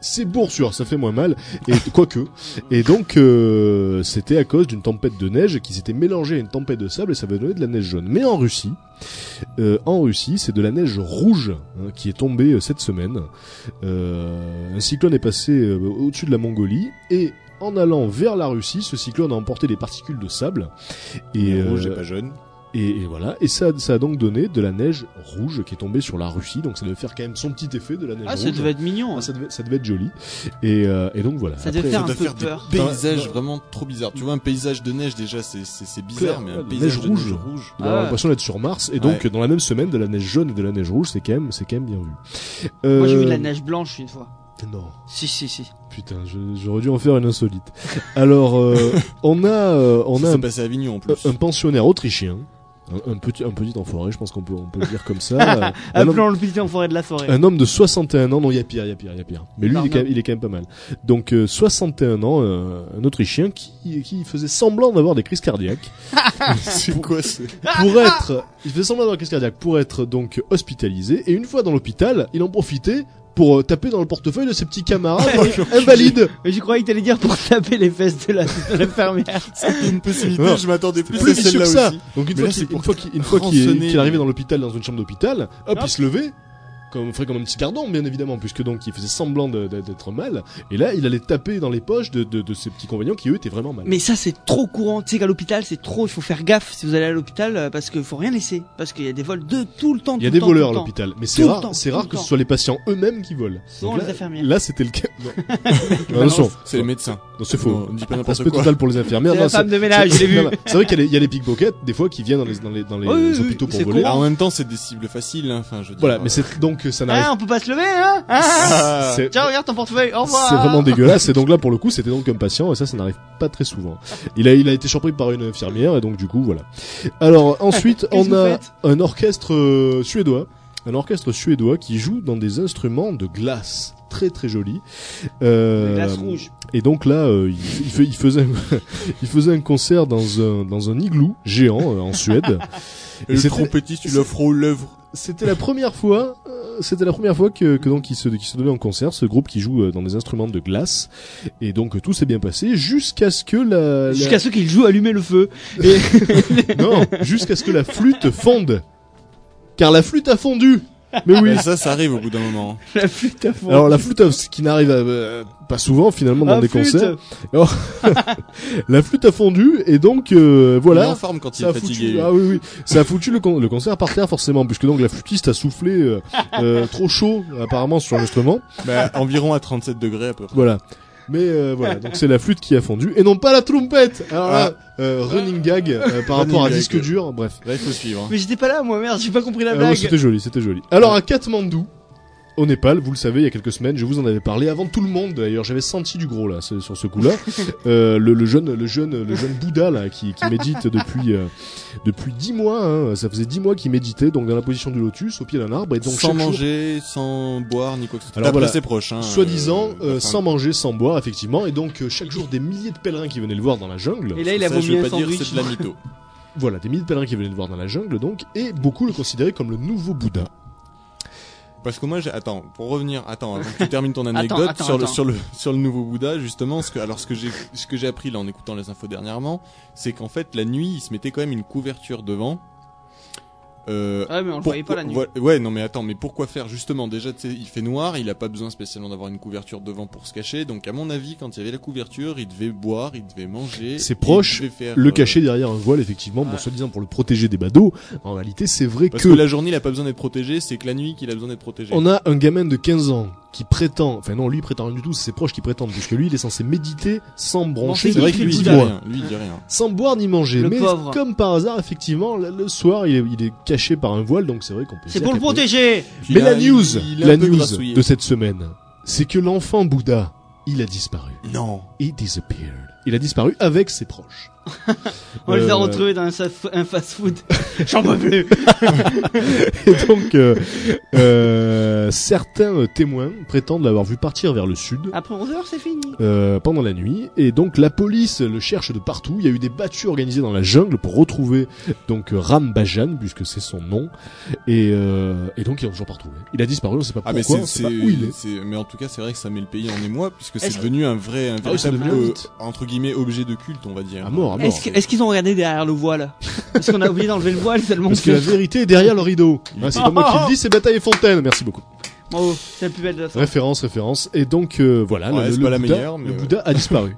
[SPEAKER 1] C'est bourre ça fait moins mal, et quoique. Et donc, euh, c'était à cause d'une tempête de neige qui s'était mélangée à une tempête de sable et ça avait donné de la neige jaune. Mais en Russie, euh, en Russie, c'est de la neige rouge hein, qui est tombée euh, cette semaine. Euh, un cyclone est passé au-dessus de la Mongolie et en allant vers la Russie, ce cyclone a emporté des particules de sable. Et,
[SPEAKER 3] Et rouge
[SPEAKER 1] euh,
[SPEAKER 3] et pas jaune.
[SPEAKER 1] et, et voilà, et ça, ça a donc donné de la neige rouge qui est tombée sur la Russie, donc ça devait faire quand même son petit effet de la neige
[SPEAKER 2] Ah,
[SPEAKER 1] rouge.
[SPEAKER 2] ça devait être mignon.
[SPEAKER 1] Ah, ça, devait, ça devait être joli. Et, euh, et donc voilà.
[SPEAKER 2] Ça devait
[SPEAKER 1] Après,
[SPEAKER 2] faire
[SPEAKER 3] Ça
[SPEAKER 2] un peu
[SPEAKER 3] faire
[SPEAKER 2] peur.
[SPEAKER 3] des paysages vraiment trop bizarres. Tu vois, un paysage de neige, déjà, c'est bizarre, mais un paysage
[SPEAKER 1] neige
[SPEAKER 3] de
[SPEAKER 1] rouge.
[SPEAKER 3] neige rouge.
[SPEAKER 1] On a
[SPEAKER 2] Ah.
[SPEAKER 1] l'impression d'être sur Mars, et donc
[SPEAKER 3] Ouais.
[SPEAKER 1] dans la même semaine, de la neige jaune et de la neige rouge, c'est quand même, c'est quand même bien vu. Euh,
[SPEAKER 2] Moi j'ai vu de la neige blanche une fois.
[SPEAKER 1] Non,
[SPEAKER 2] Si, si, si.
[SPEAKER 1] putain, je- j'aurais dû en faire une insolite. Alors, euh, on a, euh, on
[SPEAKER 3] Ça
[SPEAKER 1] a
[SPEAKER 3] s'est
[SPEAKER 1] un,
[SPEAKER 3] passé à Avignon en plus.
[SPEAKER 1] un pensionnaire autrichien, un, un petit, un petit enfoiré, je pense qu'on peut, on peut le dire comme ça. Un, homme,
[SPEAKER 2] Appelons le petit en forêt de la forêt.
[SPEAKER 1] un homme de 61 ans, non, il y a pire, il y a pire, il y a pire. Mais lui, il est, quand même, il est quand même pas mal. Donc, euh, 61 ans, euh, un Autrichien qui, qui faisait semblant d'avoir des crises cardiaques.
[SPEAKER 3] c'est quoi c'est
[SPEAKER 1] pour être, il faisait semblant d'avoir une crise cardiaque pour être donc hospitalisé et une fois dans l'hôpital, il en profitait pour euh, taper dans le portefeuille de ses petits camarades invalides.
[SPEAKER 2] Mais je croyais que t'allais dire pour taper les fesses de la- de l'infirmière.
[SPEAKER 3] C'était une possibilité,
[SPEAKER 1] Non,
[SPEAKER 3] je m'attendais plus
[SPEAKER 1] Plus
[SPEAKER 3] à
[SPEAKER 1] ça.
[SPEAKER 3] aussi.
[SPEAKER 1] Donc une
[SPEAKER 3] Mais
[SPEAKER 1] fois
[SPEAKER 3] là,
[SPEAKER 1] qu'il une fois qu'il une fois qu'il
[SPEAKER 3] rançonner
[SPEAKER 1] qu'il arrivait
[SPEAKER 3] les-
[SPEAKER 1] dans l'hôpital dans une chambre d'hôpital, hop,
[SPEAKER 2] Hop.
[SPEAKER 1] il se levait comme ferait comme un petit gardon bien évidemment puisque donc il faisait semblant d'être mal et là il allait taper dans les poches de, de, de ses petits compagnons qui eux étaient vraiment mal.
[SPEAKER 2] Mais ça c'est trop courant. Tu sais qu'à l'hôpital c'est trop. Il faut faire gaffe si vous allez à l'hôpital euh, parce qu'il faut rien laisser. Parce qu'il y a des vols de tout le temps.
[SPEAKER 1] il y a des
[SPEAKER 2] temps,
[SPEAKER 1] voleurs à l'hôpital, mais c'est rare, c'est rare que ce soit les patients eux-mêmes qui volent.
[SPEAKER 2] Souvent les
[SPEAKER 1] là,
[SPEAKER 2] infirmières.
[SPEAKER 1] Là, c'était le cas. Non. Attention,
[SPEAKER 3] C'est les médecins.
[SPEAKER 1] non, c'est faux.
[SPEAKER 3] Non, dis pas n'importe quoi.
[SPEAKER 1] total pour les infirmières.
[SPEAKER 2] La femme de ménage, l'ai vu.
[SPEAKER 1] C'est vrai qu'il y a les- pickpockets, des fois, qui viennent dans les, dans les, hôpitaux pour voler.
[SPEAKER 3] en même temps, c'est des cibles faciles, hein. Enfin, je.
[SPEAKER 1] Voilà,
[SPEAKER 3] euh,
[SPEAKER 1] mais c'est donc ça n'arrive
[SPEAKER 2] Hein, on peut pas se lever, hein, hein
[SPEAKER 3] Ah.
[SPEAKER 1] c'est
[SPEAKER 2] Tiens, regarde ton portefeuille. Au revoir.
[SPEAKER 1] c'est vraiment dégueulasse. Et donc là, pour le coup, c'était donc un patient, et ça, ça n'arrive pas très souvent. Il a, il a été surpris par une infirmière, et donc du coup, voilà. Alors ensuite, on
[SPEAKER 2] que
[SPEAKER 1] a un orchestre euh, suédois, un orchestre suédois qui joue dans des instruments de glace. Très très joli. Euh,
[SPEAKER 2] Glace rouge.
[SPEAKER 1] Et donc là, euh, il, il faisait, un, il faisait un concert dans un dans un igloo géant euh, en Suède.
[SPEAKER 3] Et le
[SPEAKER 1] c'était-
[SPEAKER 3] trompettiste, tu l'offres aux lèvres.
[SPEAKER 1] C'était la première fois, euh, c'était la première fois que, que donc il se, qu'il se donnait en concert, ce groupe qui joue euh, dans des instruments de glace. Et donc tout s'est bien passé jusqu'à ce que la, la-
[SPEAKER 2] Jusqu'à ceux qui jouent allumer le feu. Et
[SPEAKER 1] non, jusqu'à ce que la flûte fonde. Car la flûte a fondu. Mais oui.
[SPEAKER 3] Mais ça, ça arrive au bout d'un moment.
[SPEAKER 2] la flûte à fond.
[SPEAKER 1] Alors la flûte, a- ce qui n'arrive à- euh, pas souvent finalement dans
[SPEAKER 2] Ah,
[SPEAKER 1] des
[SPEAKER 2] flûte.
[SPEAKER 1] concerts. La flûte a fondu et donc euh,
[SPEAKER 3] Il est
[SPEAKER 1] voilà.
[SPEAKER 3] en forme quand il
[SPEAKER 1] Ça
[SPEAKER 3] est
[SPEAKER 1] a foutu,
[SPEAKER 3] fatigué.
[SPEAKER 1] ah oui oui, ça a foutu le, con- le concert par terre forcément, puisque donc la flûtiste a soufflé euh, euh, trop chaud apparemment sur l'instrument.
[SPEAKER 3] Bah, environ à 37 degrés à peu près.
[SPEAKER 1] Voilà. Mais euh, voilà, donc c'est la flûte qui a fondu et non pas la trompette. Alors là, euh, running gag euh, par
[SPEAKER 3] Running
[SPEAKER 1] rapport à
[SPEAKER 3] gag.
[SPEAKER 1] disque dur, bref.
[SPEAKER 3] Il faut suivre. hein.
[SPEAKER 2] Mais j'étais pas là, moi, merde, j'ai pas compris la
[SPEAKER 1] Ah ouais,
[SPEAKER 2] blague.
[SPEAKER 1] c'était joli, c'était joli. Alors à Katmandou, au Népal, vous le savez, il y a quelques semaines, je vous en avais parlé avant tout le monde. D'ailleurs, j'avais senti du gros là ce- sur ce coup-là. Euh, le, le jeune, le jeune, le jeune Bouddha là qui, qui médite depuis euh, depuis dix mois. Hein, ça faisait dix mois qu'il méditait donc dans la position du lotus au pied d'un arbre et donc
[SPEAKER 3] sans
[SPEAKER 1] jour-
[SPEAKER 3] manger, sans boire, ni quoi que ce soit.
[SPEAKER 1] Alors voilà,
[SPEAKER 3] ses proches, hein.
[SPEAKER 1] Soi-disant,
[SPEAKER 3] euh,
[SPEAKER 1] euh, sans manger, sans boire, effectivement, et donc euh, chaque jour des milliers de pèlerins qui venaient le voir dans la jungle.
[SPEAKER 2] Et là, il a
[SPEAKER 3] ça, je
[SPEAKER 2] vomi
[SPEAKER 3] veux
[SPEAKER 2] un
[SPEAKER 3] pas dire
[SPEAKER 2] sandwich.
[SPEAKER 3] c'est de la mytho.
[SPEAKER 1] Voilà, des milliers de pèlerins qui venaient le voir dans la jungle, donc, et beaucoup le considéraient comme le nouveau Bouddha.
[SPEAKER 3] Parce que moi, j'ai, attends, pour revenir, attends, avant que tu termines ton anecdote
[SPEAKER 2] Attends, attends,
[SPEAKER 3] sur le, sur le, sur le nouveau Bouddha, justement, ce que, alors ce que j'ai, ce que j'ai appris là en écoutant les infos dernièrement, c'est qu'en fait, la nuit, il se mettait quand même une couverture devant. Euh,
[SPEAKER 2] Ouais, mais on le voyait pas la nuit.
[SPEAKER 3] Ouais, ouais, non mais attends, mais pourquoi faire justement Déjà, tu sais, il fait noir, il a pas besoin spécialement d'avoir une couverture devant pour se cacher. Donc, à mon avis, quand il y avait la couverture, il devait boire, il devait manger.
[SPEAKER 1] C'est proche,
[SPEAKER 3] faire,
[SPEAKER 1] Le
[SPEAKER 3] euh,
[SPEAKER 1] cacher derrière un voile, effectivement, bon,
[SPEAKER 2] Ouais.
[SPEAKER 1] soi-disant pour le protéger des badauds. En réalité, c'est vrai
[SPEAKER 3] Parce
[SPEAKER 1] que,
[SPEAKER 3] que... la journée, il a pas besoin d'être protégé, c'est que la nuit qu'il a besoin d'être protégé.
[SPEAKER 1] on a un gamin de 15 ans qui prétend, enfin non, lui il prétend rien du tout, c'est ses proches qui prétendent, puisque lui il est censé méditer sans broncher,
[SPEAKER 2] c'est
[SPEAKER 3] vrai que lui, il dit rien. Lui, il dit rien.
[SPEAKER 1] sans boire ni manger.
[SPEAKER 2] Le
[SPEAKER 1] mais
[SPEAKER 2] pauvre.
[SPEAKER 1] comme par hasard, effectivement, le, le soir il est, il est caché par un voile, donc c'est vrai qu'on peut.
[SPEAKER 2] C'est pour le protéger.
[SPEAKER 1] Mais la news,
[SPEAKER 3] il- il est
[SPEAKER 1] la news
[SPEAKER 3] grassouillé.
[SPEAKER 1] de cette semaine, c'est que l'enfant Bouddha, il a disparu.
[SPEAKER 3] Non.
[SPEAKER 1] He disappeared. Il a disparu avec ses proches.
[SPEAKER 2] On les
[SPEAKER 1] Euh,
[SPEAKER 2] a retrouvés dans un fast-food. J'en peux plus.
[SPEAKER 1] Et donc, euh, euh, certains témoins prétendent l'avoir vu partir vers le sud.
[SPEAKER 2] Après 11 heures, c'est fini.
[SPEAKER 1] euh, pendant la nuit et donc la police le cherche de partout. Il y a eu des battues organisées dans la jungle pour retrouver donc euh, Ram Bajan puisque c'est son nom et, euh, et donc ils l'ont toujours pas retrouvé. Il a disparu, on sait pas
[SPEAKER 3] Ah mais
[SPEAKER 1] pourquoi,
[SPEAKER 3] c'est,
[SPEAKER 1] on sait pas où il est.
[SPEAKER 3] mais en tout cas c'est vrai que ça met le pays en émoi puisque c'est devenu un vrai, un
[SPEAKER 1] Ah oui,
[SPEAKER 3] véritable
[SPEAKER 1] devenu un
[SPEAKER 3] euh, entre guillemets objet de culte on va dire.
[SPEAKER 1] À mort, à mort.
[SPEAKER 2] Est-ce que- est-ce qu'ils ont regardé derrière le voile Parce qu'on a oublié d'enlever le voile tellement
[SPEAKER 1] Parce
[SPEAKER 2] que
[SPEAKER 1] que la vérité est derrière le rideau. Ah, c'est pas moi qui le dis, c'est Bataille et Fontaine. Merci beaucoup.
[SPEAKER 2] Bravo, c'est la plus belle de la soirée.
[SPEAKER 1] Référence, référence. Et donc euh, voilà,
[SPEAKER 3] Ouais,
[SPEAKER 1] le,
[SPEAKER 3] c'est
[SPEAKER 1] le
[SPEAKER 3] pas la
[SPEAKER 1] Bouddha,
[SPEAKER 3] meilleure, mais
[SPEAKER 1] le
[SPEAKER 3] ouais.
[SPEAKER 1] Bouddha a disparu.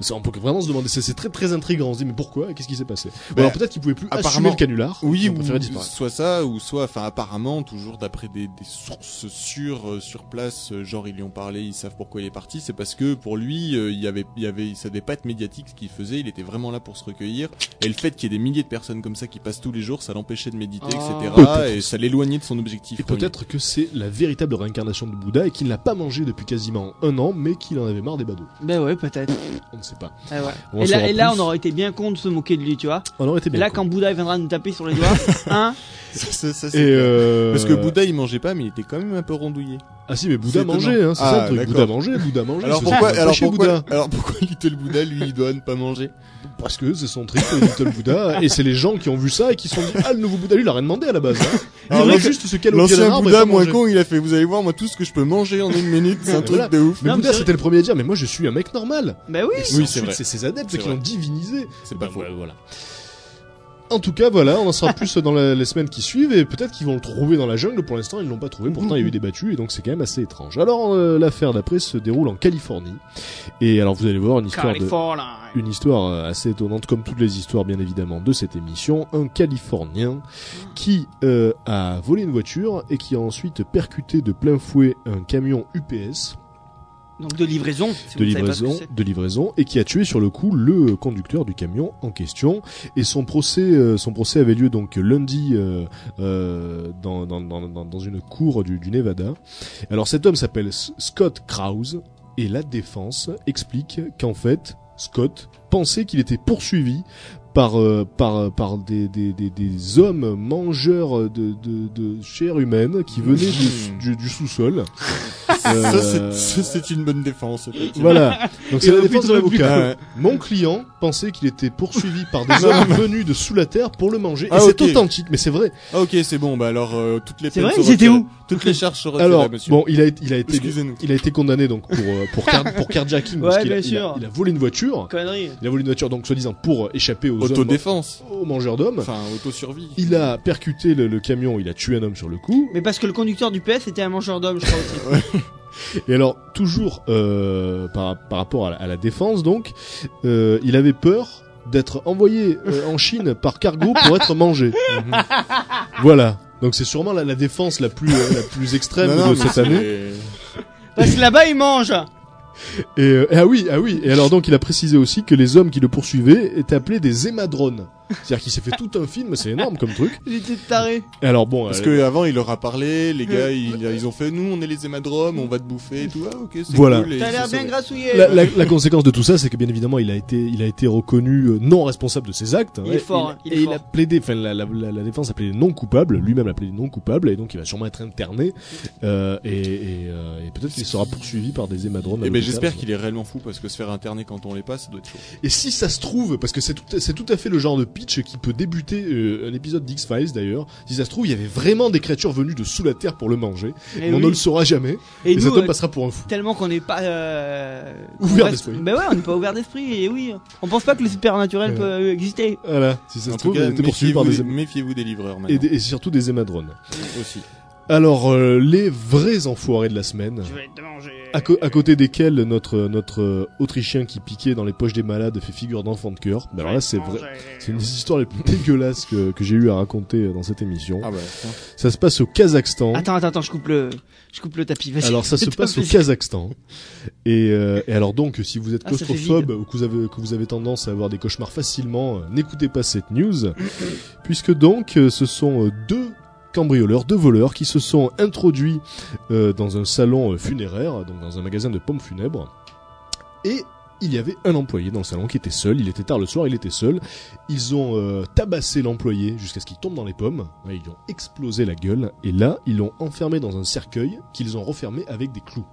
[SPEAKER 1] Ça, on peut vraiment se demander, c'est très très intriguant. On se dit mais pourquoi? Qu'est-ce qui s'est passé? Ou
[SPEAKER 3] Bah,
[SPEAKER 1] alors peut-être qu'il pouvait plus assumer
[SPEAKER 3] apparemment-
[SPEAKER 1] le canular.
[SPEAKER 3] Oui,
[SPEAKER 1] on
[SPEAKER 3] ou
[SPEAKER 1] préférait disparaître.
[SPEAKER 3] soit ça, ou soit, enfin, apparemment, toujours d'après des, des sources sûres euh, sur place, euh, genre ils lui ont parlé, ils savent pourquoi il est parti, c'est parce que pour lui, euh, il y avait, il y avait, ça devait pas être médiatique ce qu'il faisait, il était vraiment là pour se recueillir, et le fait qu'il y ait des milliers de personnes comme ça qui passent tous les jours, ça l'empêchait de méditer, etc., et ça l'éloignait de son objectif.
[SPEAKER 1] Et peut-être que c'est la véritable réincarnation de Bouddha et qu'il n'a pas mangé depuis quasiment un an, mais qu'il en avait marre des badauds.
[SPEAKER 2] Ben ouais, peut-être.
[SPEAKER 1] Pas.
[SPEAKER 2] Eh ouais.
[SPEAKER 1] On en
[SPEAKER 2] Et là, et on aurait été bien con de se moquer de lui, tu vois.
[SPEAKER 1] On aurait été
[SPEAKER 2] Et là,
[SPEAKER 1] con.
[SPEAKER 2] quand Bouddha viendra nous taper sur les doigts, hein
[SPEAKER 3] Ça, ça, ça, c'est
[SPEAKER 1] Et
[SPEAKER 3] clair.
[SPEAKER 1] euh...
[SPEAKER 3] Parce que Bouddha il mangeait pas, mais il était quand même un peu rondouillé.
[SPEAKER 1] Ah si, mais Bouddha mangeait, hein, c'est
[SPEAKER 3] Ah,
[SPEAKER 1] ça le truc.
[SPEAKER 3] d'accord.
[SPEAKER 1] Bouddha mangeait, Bouddha mangeait.
[SPEAKER 3] Alors pourquoi, alors pourquoi,
[SPEAKER 1] Bouddha
[SPEAKER 3] alors pourquoi Little Bouddha lui il doit ne pas manger?
[SPEAKER 1] Parce que c'est son trip, le Little Bouddha, et c'est les gens qui ont vu ça et qui se sont dit ah le nouveau Bouddha lui il a rien demandé à la base. Hein.
[SPEAKER 3] Alors,
[SPEAKER 1] il juste pied d'un
[SPEAKER 3] L'ancien Bouddha moins con, il a fait, vous allez voir moi tout ce que je peux manger en une minute, c'est un truc
[SPEAKER 1] Voilà.
[SPEAKER 3] de ouf.
[SPEAKER 1] Mais Bouddha c'était le premier à dire mais moi je suis un mec normal.
[SPEAKER 2] Ben oui.
[SPEAKER 3] Oui, c'est vrai.
[SPEAKER 1] C'est ses adeptes qui l'ont divinisé.
[SPEAKER 3] C'est
[SPEAKER 1] Bah,
[SPEAKER 3] pas faux.
[SPEAKER 1] voilà, voilà. En tout cas, voilà, on en saura plus dans la- les semaines qui suivent et peut-être qu'ils vont le trouver dans la jungle. Pour l'instant, ils l'ont pas trouvé. Pourtant, il y a eu des battues et donc c'est quand même assez étrange. Alors, euh, l'affaire d'après se déroule en Californie. Et alors, vous allez voir une histoire de,
[SPEAKER 2] Californie.
[SPEAKER 1] une histoire euh, assez étonnante, comme toutes les histoires, bien évidemment, de cette émission. Un Californien qui euh, a volé une voiture et qui a ensuite percuté de plein fouet un camion UPS
[SPEAKER 2] Donc de livraison. Si
[SPEAKER 1] de livraison, de livraison, et qui a tué sur le coup le conducteur du camion en question. Et son procès, euh, son procès avait lieu donc lundi euh, euh, dans, dans, dans, dans, une cour du, du Nevada. Alors cet homme s'appelle Scott Krause et la défense explique qu'en fait Scott pensait qu'il était poursuivi par euh, par par des, des, des, des hommes mangeurs de, de, de chair humaine qui venaient du, du, du sous-sol.
[SPEAKER 3] Ça,
[SPEAKER 1] Euh,
[SPEAKER 3] c'est- ça, c'est une bonne défense.
[SPEAKER 1] voilà. Donc c'est la défense de l'avocat. Mon client pensait qu'il était poursuivi par des hommes venus de sous la terre pour le manger.
[SPEAKER 3] Ah,
[SPEAKER 1] et c'est authentique, mais c'est vrai.
[SPEAKER 3] Ah, ok, c'est bon. Bah alors euh, toutes les
[SPEAKER 2] C'est vrai, ils étaient où
[SPEAKER 3] Toutes les charges sont retirées,
[SPEAKER 1] Alors,
[SPEAKER 3] monsieur.
[SPEAKER 1] bon, il a, été- il a été,
[SPEAKER 3] Excusez-nous.
[SPEAKER 1] il a été condamné donc pour euh, pour car- pour carjacking parce
[SPEAKER 2] Ouais,
[SPEAKER 1] qu'il a,
[SPEAKER 2] bien
[SPEAKER 1] il a-
[SPEAKER 2] sûr.
[SPEAKER 1] il a volé une voiture.
[SPEAKER 2] Connerie.
[SPEAKER 1] Il a volé une voiture donc soi-disant pour euh, échapper aux
[SPEAKER 3] Autodéfense.
[SPEAKER 1] aux mangeurs d'hommes.
[SPEAKER 3] Enfin, autosurvie.
[SPEAKER 1] Il a percuté le, le camion, il a tué un homme sur le coup.
[SPEAKER 2] Mais parce que le conducteur du PS était un mangeur d'hommes, je crois aussi.
[SPEAKER 1] Et alors, toujours euh, par, par rapport à la, à la défense, donc, euh, il avait peur d'être envoyé euh, en Chine par cargo pour être mangé. Voilà. Donc c'est sûrement la, la défense la plus euh, la plus extrême
[SPEAKER 3] Non, non,
[SPEAKER 1] de cette année.
[SPEAKER 2] Parce que là-bas, ils mangent.
[SPEAKER 1] Et, euh, ah oui, ah oui. Et alors donc il a précisé aussi que les hommes qui le poursuivaient étaient appelés des hémadrones. C'est-à-dire qu'il s'est fait tout un film, c'est énorme comme truc.
[SPEAKER 2] Il était taré.
[SPEAKER 1] Et alors bon,
[SPEAKER 3] Parce
[SPEAKER 1] euh,
[SPEAKER 3] que avant il leur a parlé, les gars ils, ils ont fait nous on est les hémadromes, on va te bouffer et tout. Ah ok c'est
[SPEAKER 1] Voilà.
[SPEAKER 3] cool. et
[SPEAKER 2] T'as l'air bien grassouillé.
[SPEAKER 1] La, la- la conséquence de tout ça, c'est que bien évidemment, il a été, il a été reconnu euh, non responsable de ses actes.
[SPEAKER 2] Il est fort, hein, il est
[SPEAKER 1] et
[SPEAKER 2] fort.
[SPEAKER 1] il a plaidé, enfin la, la, la, la défense a plaidé non coupable, lui-même l'a plaidé non coupable, et donc il va sûrement être interné. Euh, et et, euh, et peut-être qu'il sera poursuivi par des hémadrones. à
[SPEAKER 3] Eh ben j'espère qu'il est réellement fou parce que se faire interner quand on l'est pas, ça doit être chaud.
[SPEAKER 1] Et si ça se trouve, parce que c'est tout, c'est tout à fait le genre de pitch qui peut débuter euh, un épisode d'X Files d'ailleurs. Si ça se trouve, il y avait vraiment des créatures venues de sous la terre pour le manger.
[SPEAKER 2] Et
[SPEAKER 1] mais on ne le saura jamais.
[SPEAKER 2] Et
[SPEAKER 1] Et,
[SPEAKER 2] nous,
[SPEAKER 1] cet homme passera pour un fou.
[SPEAKER 2] tellement qu'on n'est pas euh,
[SPEAKER 1] Ouvert
[SPEAKER 2] reste-
[SPEAKER 1] d'esprit.
[SPEAKER 2] Ben ouais, on n'est pas ouvert d'esprit. Et oui, on pense pas que le supernaturel peut euh, exister.
[SPEAKER 1] Voilà. Si ça
[SPEAKER 3] en
[SPEAKER 1] se trouve,
[SPEAKER 3] cas,
[SPEAKER 1] il était poursuivi par des
[SPEAKER 3] méfiez-vous des livreurs
[SPEAKER 1] et,
[SPEAKER 3] maintenant
[SPEAKER 1] des- et surtout des hémadrones.
[SPEAKER 3] aussi.
[SPEAKER 1] Alors, euh, les vrais enfoirés de la semaine,
[SPEAKER 2] Je vais te manger.
[SPEAKER 1] à, co- à côté desquels notre notre euh, Autrichien qui piquait dans les poches des malades fait figure d'enfant de cœur. Ben alors là, c'est vrai. C'est une des histoires les plus dégueulasses que, que j'ai eu à raconter dans cette émission.
[SPEAKER 3] Ah bah,
[SPEAKER 1] Ça se passe au Kazakhstan.
[SPEAKER 2] Attends, attends, attends, je coupe le, je coupe le tapis. Vas-y.
[SPEAKER 1] Alors ça se passe au. Kazakhstan. Et, euh, et alors donc, si vous êtes
[SPEAKER 2] Ah,
[SPEAKER 1] claustrophobe ou que vous avez que vous avez tendance à avoir des cauchemars facilement, euh, n'écoutez pas cette news, puisque donc euh, ce sont euh, deux cambrioleurs, deux voleurs qui se sont introduits euh, dans un salon euh, funéraire, donc dans un magasin de pommes funèbres, et il y avait un employé dans le salon qui était seul, il était tard le soir, il était seul. Ils ont euh, tabassé l'employé jusqu'à ce qu'il tombe dans les pommes. Ouais, ils lui ont explosé la gueule. Et là, ils l'ont enfermé dans un cercueil qu'ils ont refermé avec des clous.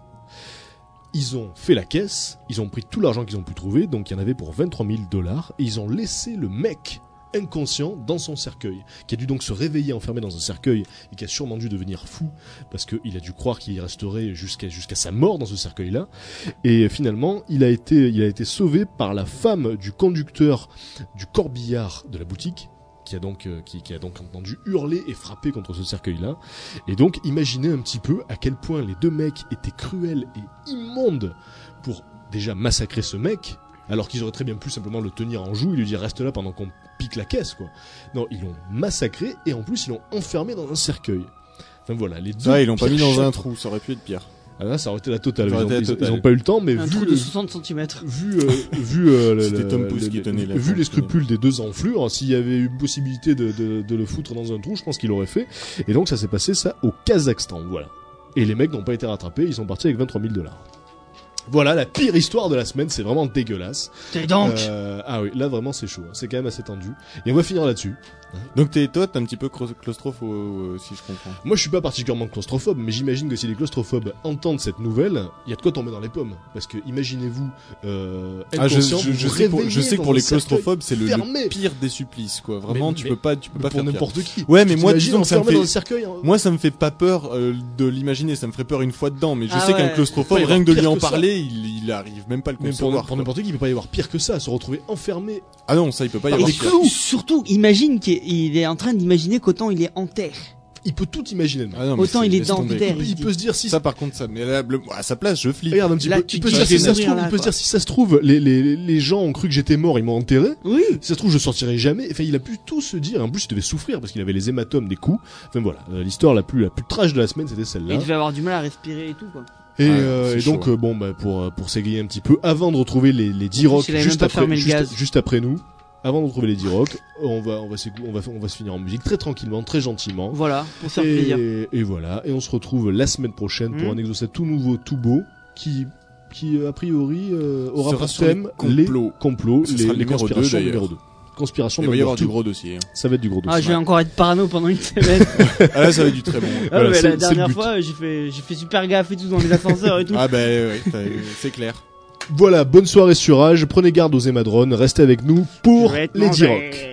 [SPEAKER 1] Ils ont fait la caisse, ils ont pris tout l'argent qu'ils ont pu trouver, donc il y en avait pour 23 000 dollars, et ils ont laissé le mec inconscient dans son cercueil, qui a dû donc se réveiller enfermé dans un cercueil et qui a sûrement dû devenir fou parce qu'il a dû croire qu'il y resterait jusqu'à jusqu'à sa mort dans ce cercueil-là. Et finalement, il a été il a été sauvé par la femme du conducteur du corbillard de la boutique qui a donc euh, qui, qui a donc entendu hurler et frapper contre ce cercueil-là. Et donc imaginez un petit peu à quel point les deux mecs étaient cruels et immondes pour déjà massacrer ce mec alors qu'ils auraient très bien pu simplement le tenir en joue et lui dire reste là pendant qu'on pique la caisse quoi. Non, ils l'ont massacré et en plus ils l'ont enfermé dans un cercueil. Enfin voilà, les deux
[SPEAKER 3] ça, ils l'ont pas mis dans un trou, ça aurait pu être pire.
[SPEAKER 1] Ah là, ça aurait été la totale. Ils ont,
[SPEAKER 3] été la
[SPEAKER 1] ils-
[SPEAKER 3] totale.
[SPEAKER 1] ils ont pas eu le temps, mais
[SPEAKER 2] Un
[SPEAKER 1] vu
[SPEAKER 2] trou de
[SPEAKER 1] le-
[SPEAKER 2] 60 cm.
[SPEAKER 1] vu euh, vu euh, le-
[SPEAKER 3] C'était
[SPEAKER 1] le-
[SPEAKER 3] Tom Pouce
[SPEAKER 1] le-
[SPEAKER 3] qui
[SPEAKER 1] le-
[SPEAKER 3] tenait la
[SPEAKER 1] vu les scrupules des deux enflures s'il y avait eu possibilité de, de, de le foutre dans un trou je pense qu'il l'aurait fait et donc ça s'est passé ça au Kazakhstan voilà et les mecs n'ont pas été rattrapés ils sont partis avec 23 000 dollars voilà la pire histoire de la semaine c'est vraiment dégueulasse
[SPEAKER 2] T'es donc.
[SPEAKER 1] Euh, ah oui là vraiment c'est chaud hein. c'est quand même assez tendu et on va finir là-dessus
[SPEAKER 3] Donc t'es, toi, t'es un petit peu clau- claustrophobe, euh, si je comprends.
[SPEAKER 1] moi je suis pas particulièrement claustrophobe mais j'imagine que si les claustrophobes entendent cette nouvelle il y a de quoi tomber dans les pommes parce que imaginez-vous euh,
[SPEAKER 3] Ah, je, je, je sais, pour, je sais que pour les claustrophobes, c'est le, pire des supplices, quoi. Vraiment,
[SPEAKER 1] Mais-
[SPEAKER 3] tu
[SPEAKER 1] mais-
[SPEAKER 3] peux pas, tu peux pas
[SPEAKER 1] pour
[SPEAKER 3] faire
[SPEAKER 1] n'importe qui.
[SPEAKER 3] Ouais, mais moi, disons, ça me fait,
[SPEAKER 1] le cercueil. hein.
[SPEAKER 3] moi, ça me fait pas peur euh, de l'imaginer, ça me ferait peur une fois dedans, mais je
[SPEAKER 2] Ah
[SPEAKER 3] sais
[SPEAKER 2] ouais.
[SPEAKER 3] qu'un claustrophobe, rien que de lui en
[SPEAKER 1] que
[SPEAKER 3] il, il arrive même pas à le
[SPEAKER 1] pour,
[SPEAKER 3] concevoir.
[SPEAKER 1] pour
[SPEAKER 3] quoi.
[SPEAKER 1] n'importe qui, il peut pas y avoir pire que ça, se retrouver enfermé.
[SPEAKER 3] Ah non, ça, il peut pas y
[SPEAKER 2] Et
[SPEAKER 3] avoir pire.
[SPEAKER 1] clous.
[SPEAKER 2] surtout, imagine qu'il il est en train d'imaginer qu'autant il est en terre.
[SPEAKER 1] Il peut tout imaginer.
[SPEAKER 3] Ah non, mais
[SPEAKER 2] Autant il est
[SPEAKER 3] laisse
[SPEAKER 2] dans
[SPEAKER 3] tomber.
[SPEAKER 2] terre.
[SPEAKER 1] il, il peut se dire si
[SPEAKER 3] Ça, par contre, ça, mais là, le- à sa place, je flippe.
[SPEAKER 1] Regarde un petit
[SPEAKER 2] Là,
[SPEAKER 1] peu.
[SPEAKER 2] tu
[SPEAKER 1] Il peut se dire si ça se
[SPEAKER 2] mourir,
[SPEAKER 1] trouve,
[SPEAKER 2] là,
[SPEAKER 1] il peut se
[SPEAKER 2] quoi.
[SPEAKER 1] dire si ça se trouve, les, les, les gens ont cru que j'étais mort, ils m'ont enterré.
[SPEAKER 2] Oui.
[SPEAKER 1] Si ça se trouve, je sortirai jamais. Enfin, il a pu tout se dire. En plus, il devait souffrir parce qu'il avait les hématomes des coups. Enfin voilà, Euh, l'histoire la plus la plus trash de la semaine, c'était
[SPEAKER 2] Et
[SPEAKER 1] celle-là.
[SPEAKER 2] il devait avoir du mal à respirer et tout, quoi.
[SPEAKER 1] Et,
[SPEAKER 3] Ouais,
[SPEAKER 1] euh, et donc euh, bon bah pour euh, pour s'égayer un petit peu, avant de retrouver les les 10 rock
[SPEAKER 2] il avait
[SPEAKER 1] juste après juste, juste après nous, avant de retrouver les 10 rock, on va on va on va on va se finir en musique très tranquillement, très gentiment.
[SPEAKER 2] Voilà, pour faire plaisir.
[SPEAKER 1] Et, et voilà, et on se retrouve la semaine prochaine pour
[SPEAKER 2] Mhm.
[SPEAKER 1] un exocet tout nouveau, tout beau, qui qui a priori euh, aura pour
[SPEAKER 3] sur les
[SPEAKER 1] thème
[SPEAKER 3] complots.
[SPEAKER 1] complots, les,
[SPEAKER 3] le
[SPEAKER 1] les
[SPEAKER 3] numéro
[SPEAKER 1] conspirations
[SPEAKER 3] deux, d'ailleurs.
[SPEAKER 1] numéro 2. Conspiration
[SPEAKER 3] Il va y avoir du
[SPEAKER 1] 2.
[SPEAKER 3] gros dossier. hein.
[SPEAKER 1] Ça va être du gros
[SPEAKER 2] Ah,
[SPEAKER 1] dossier.
[SPEAKER 2] je vais encore être parano pendant une semaine.
[SPEAKER 3] Ah là, ça va être du très bon.
[SPEAKER 2] Ah,
[SPEAKER 1] Voilà,
[SPEAKER 2] mais la dernière fois, j'ai fait, j'ai fait super gaffe et tout dans les ascenseurs et tout.
[SPEAKER 3] Ah bah t'as- c'est clair.
[SPEAKER 1] Voilà, bonne soirée sur Rage, prenez garde aux hémadrones, restez avec nous pour les 10
[SPEAKER 2] manger.
[SPEAKER 1] rock.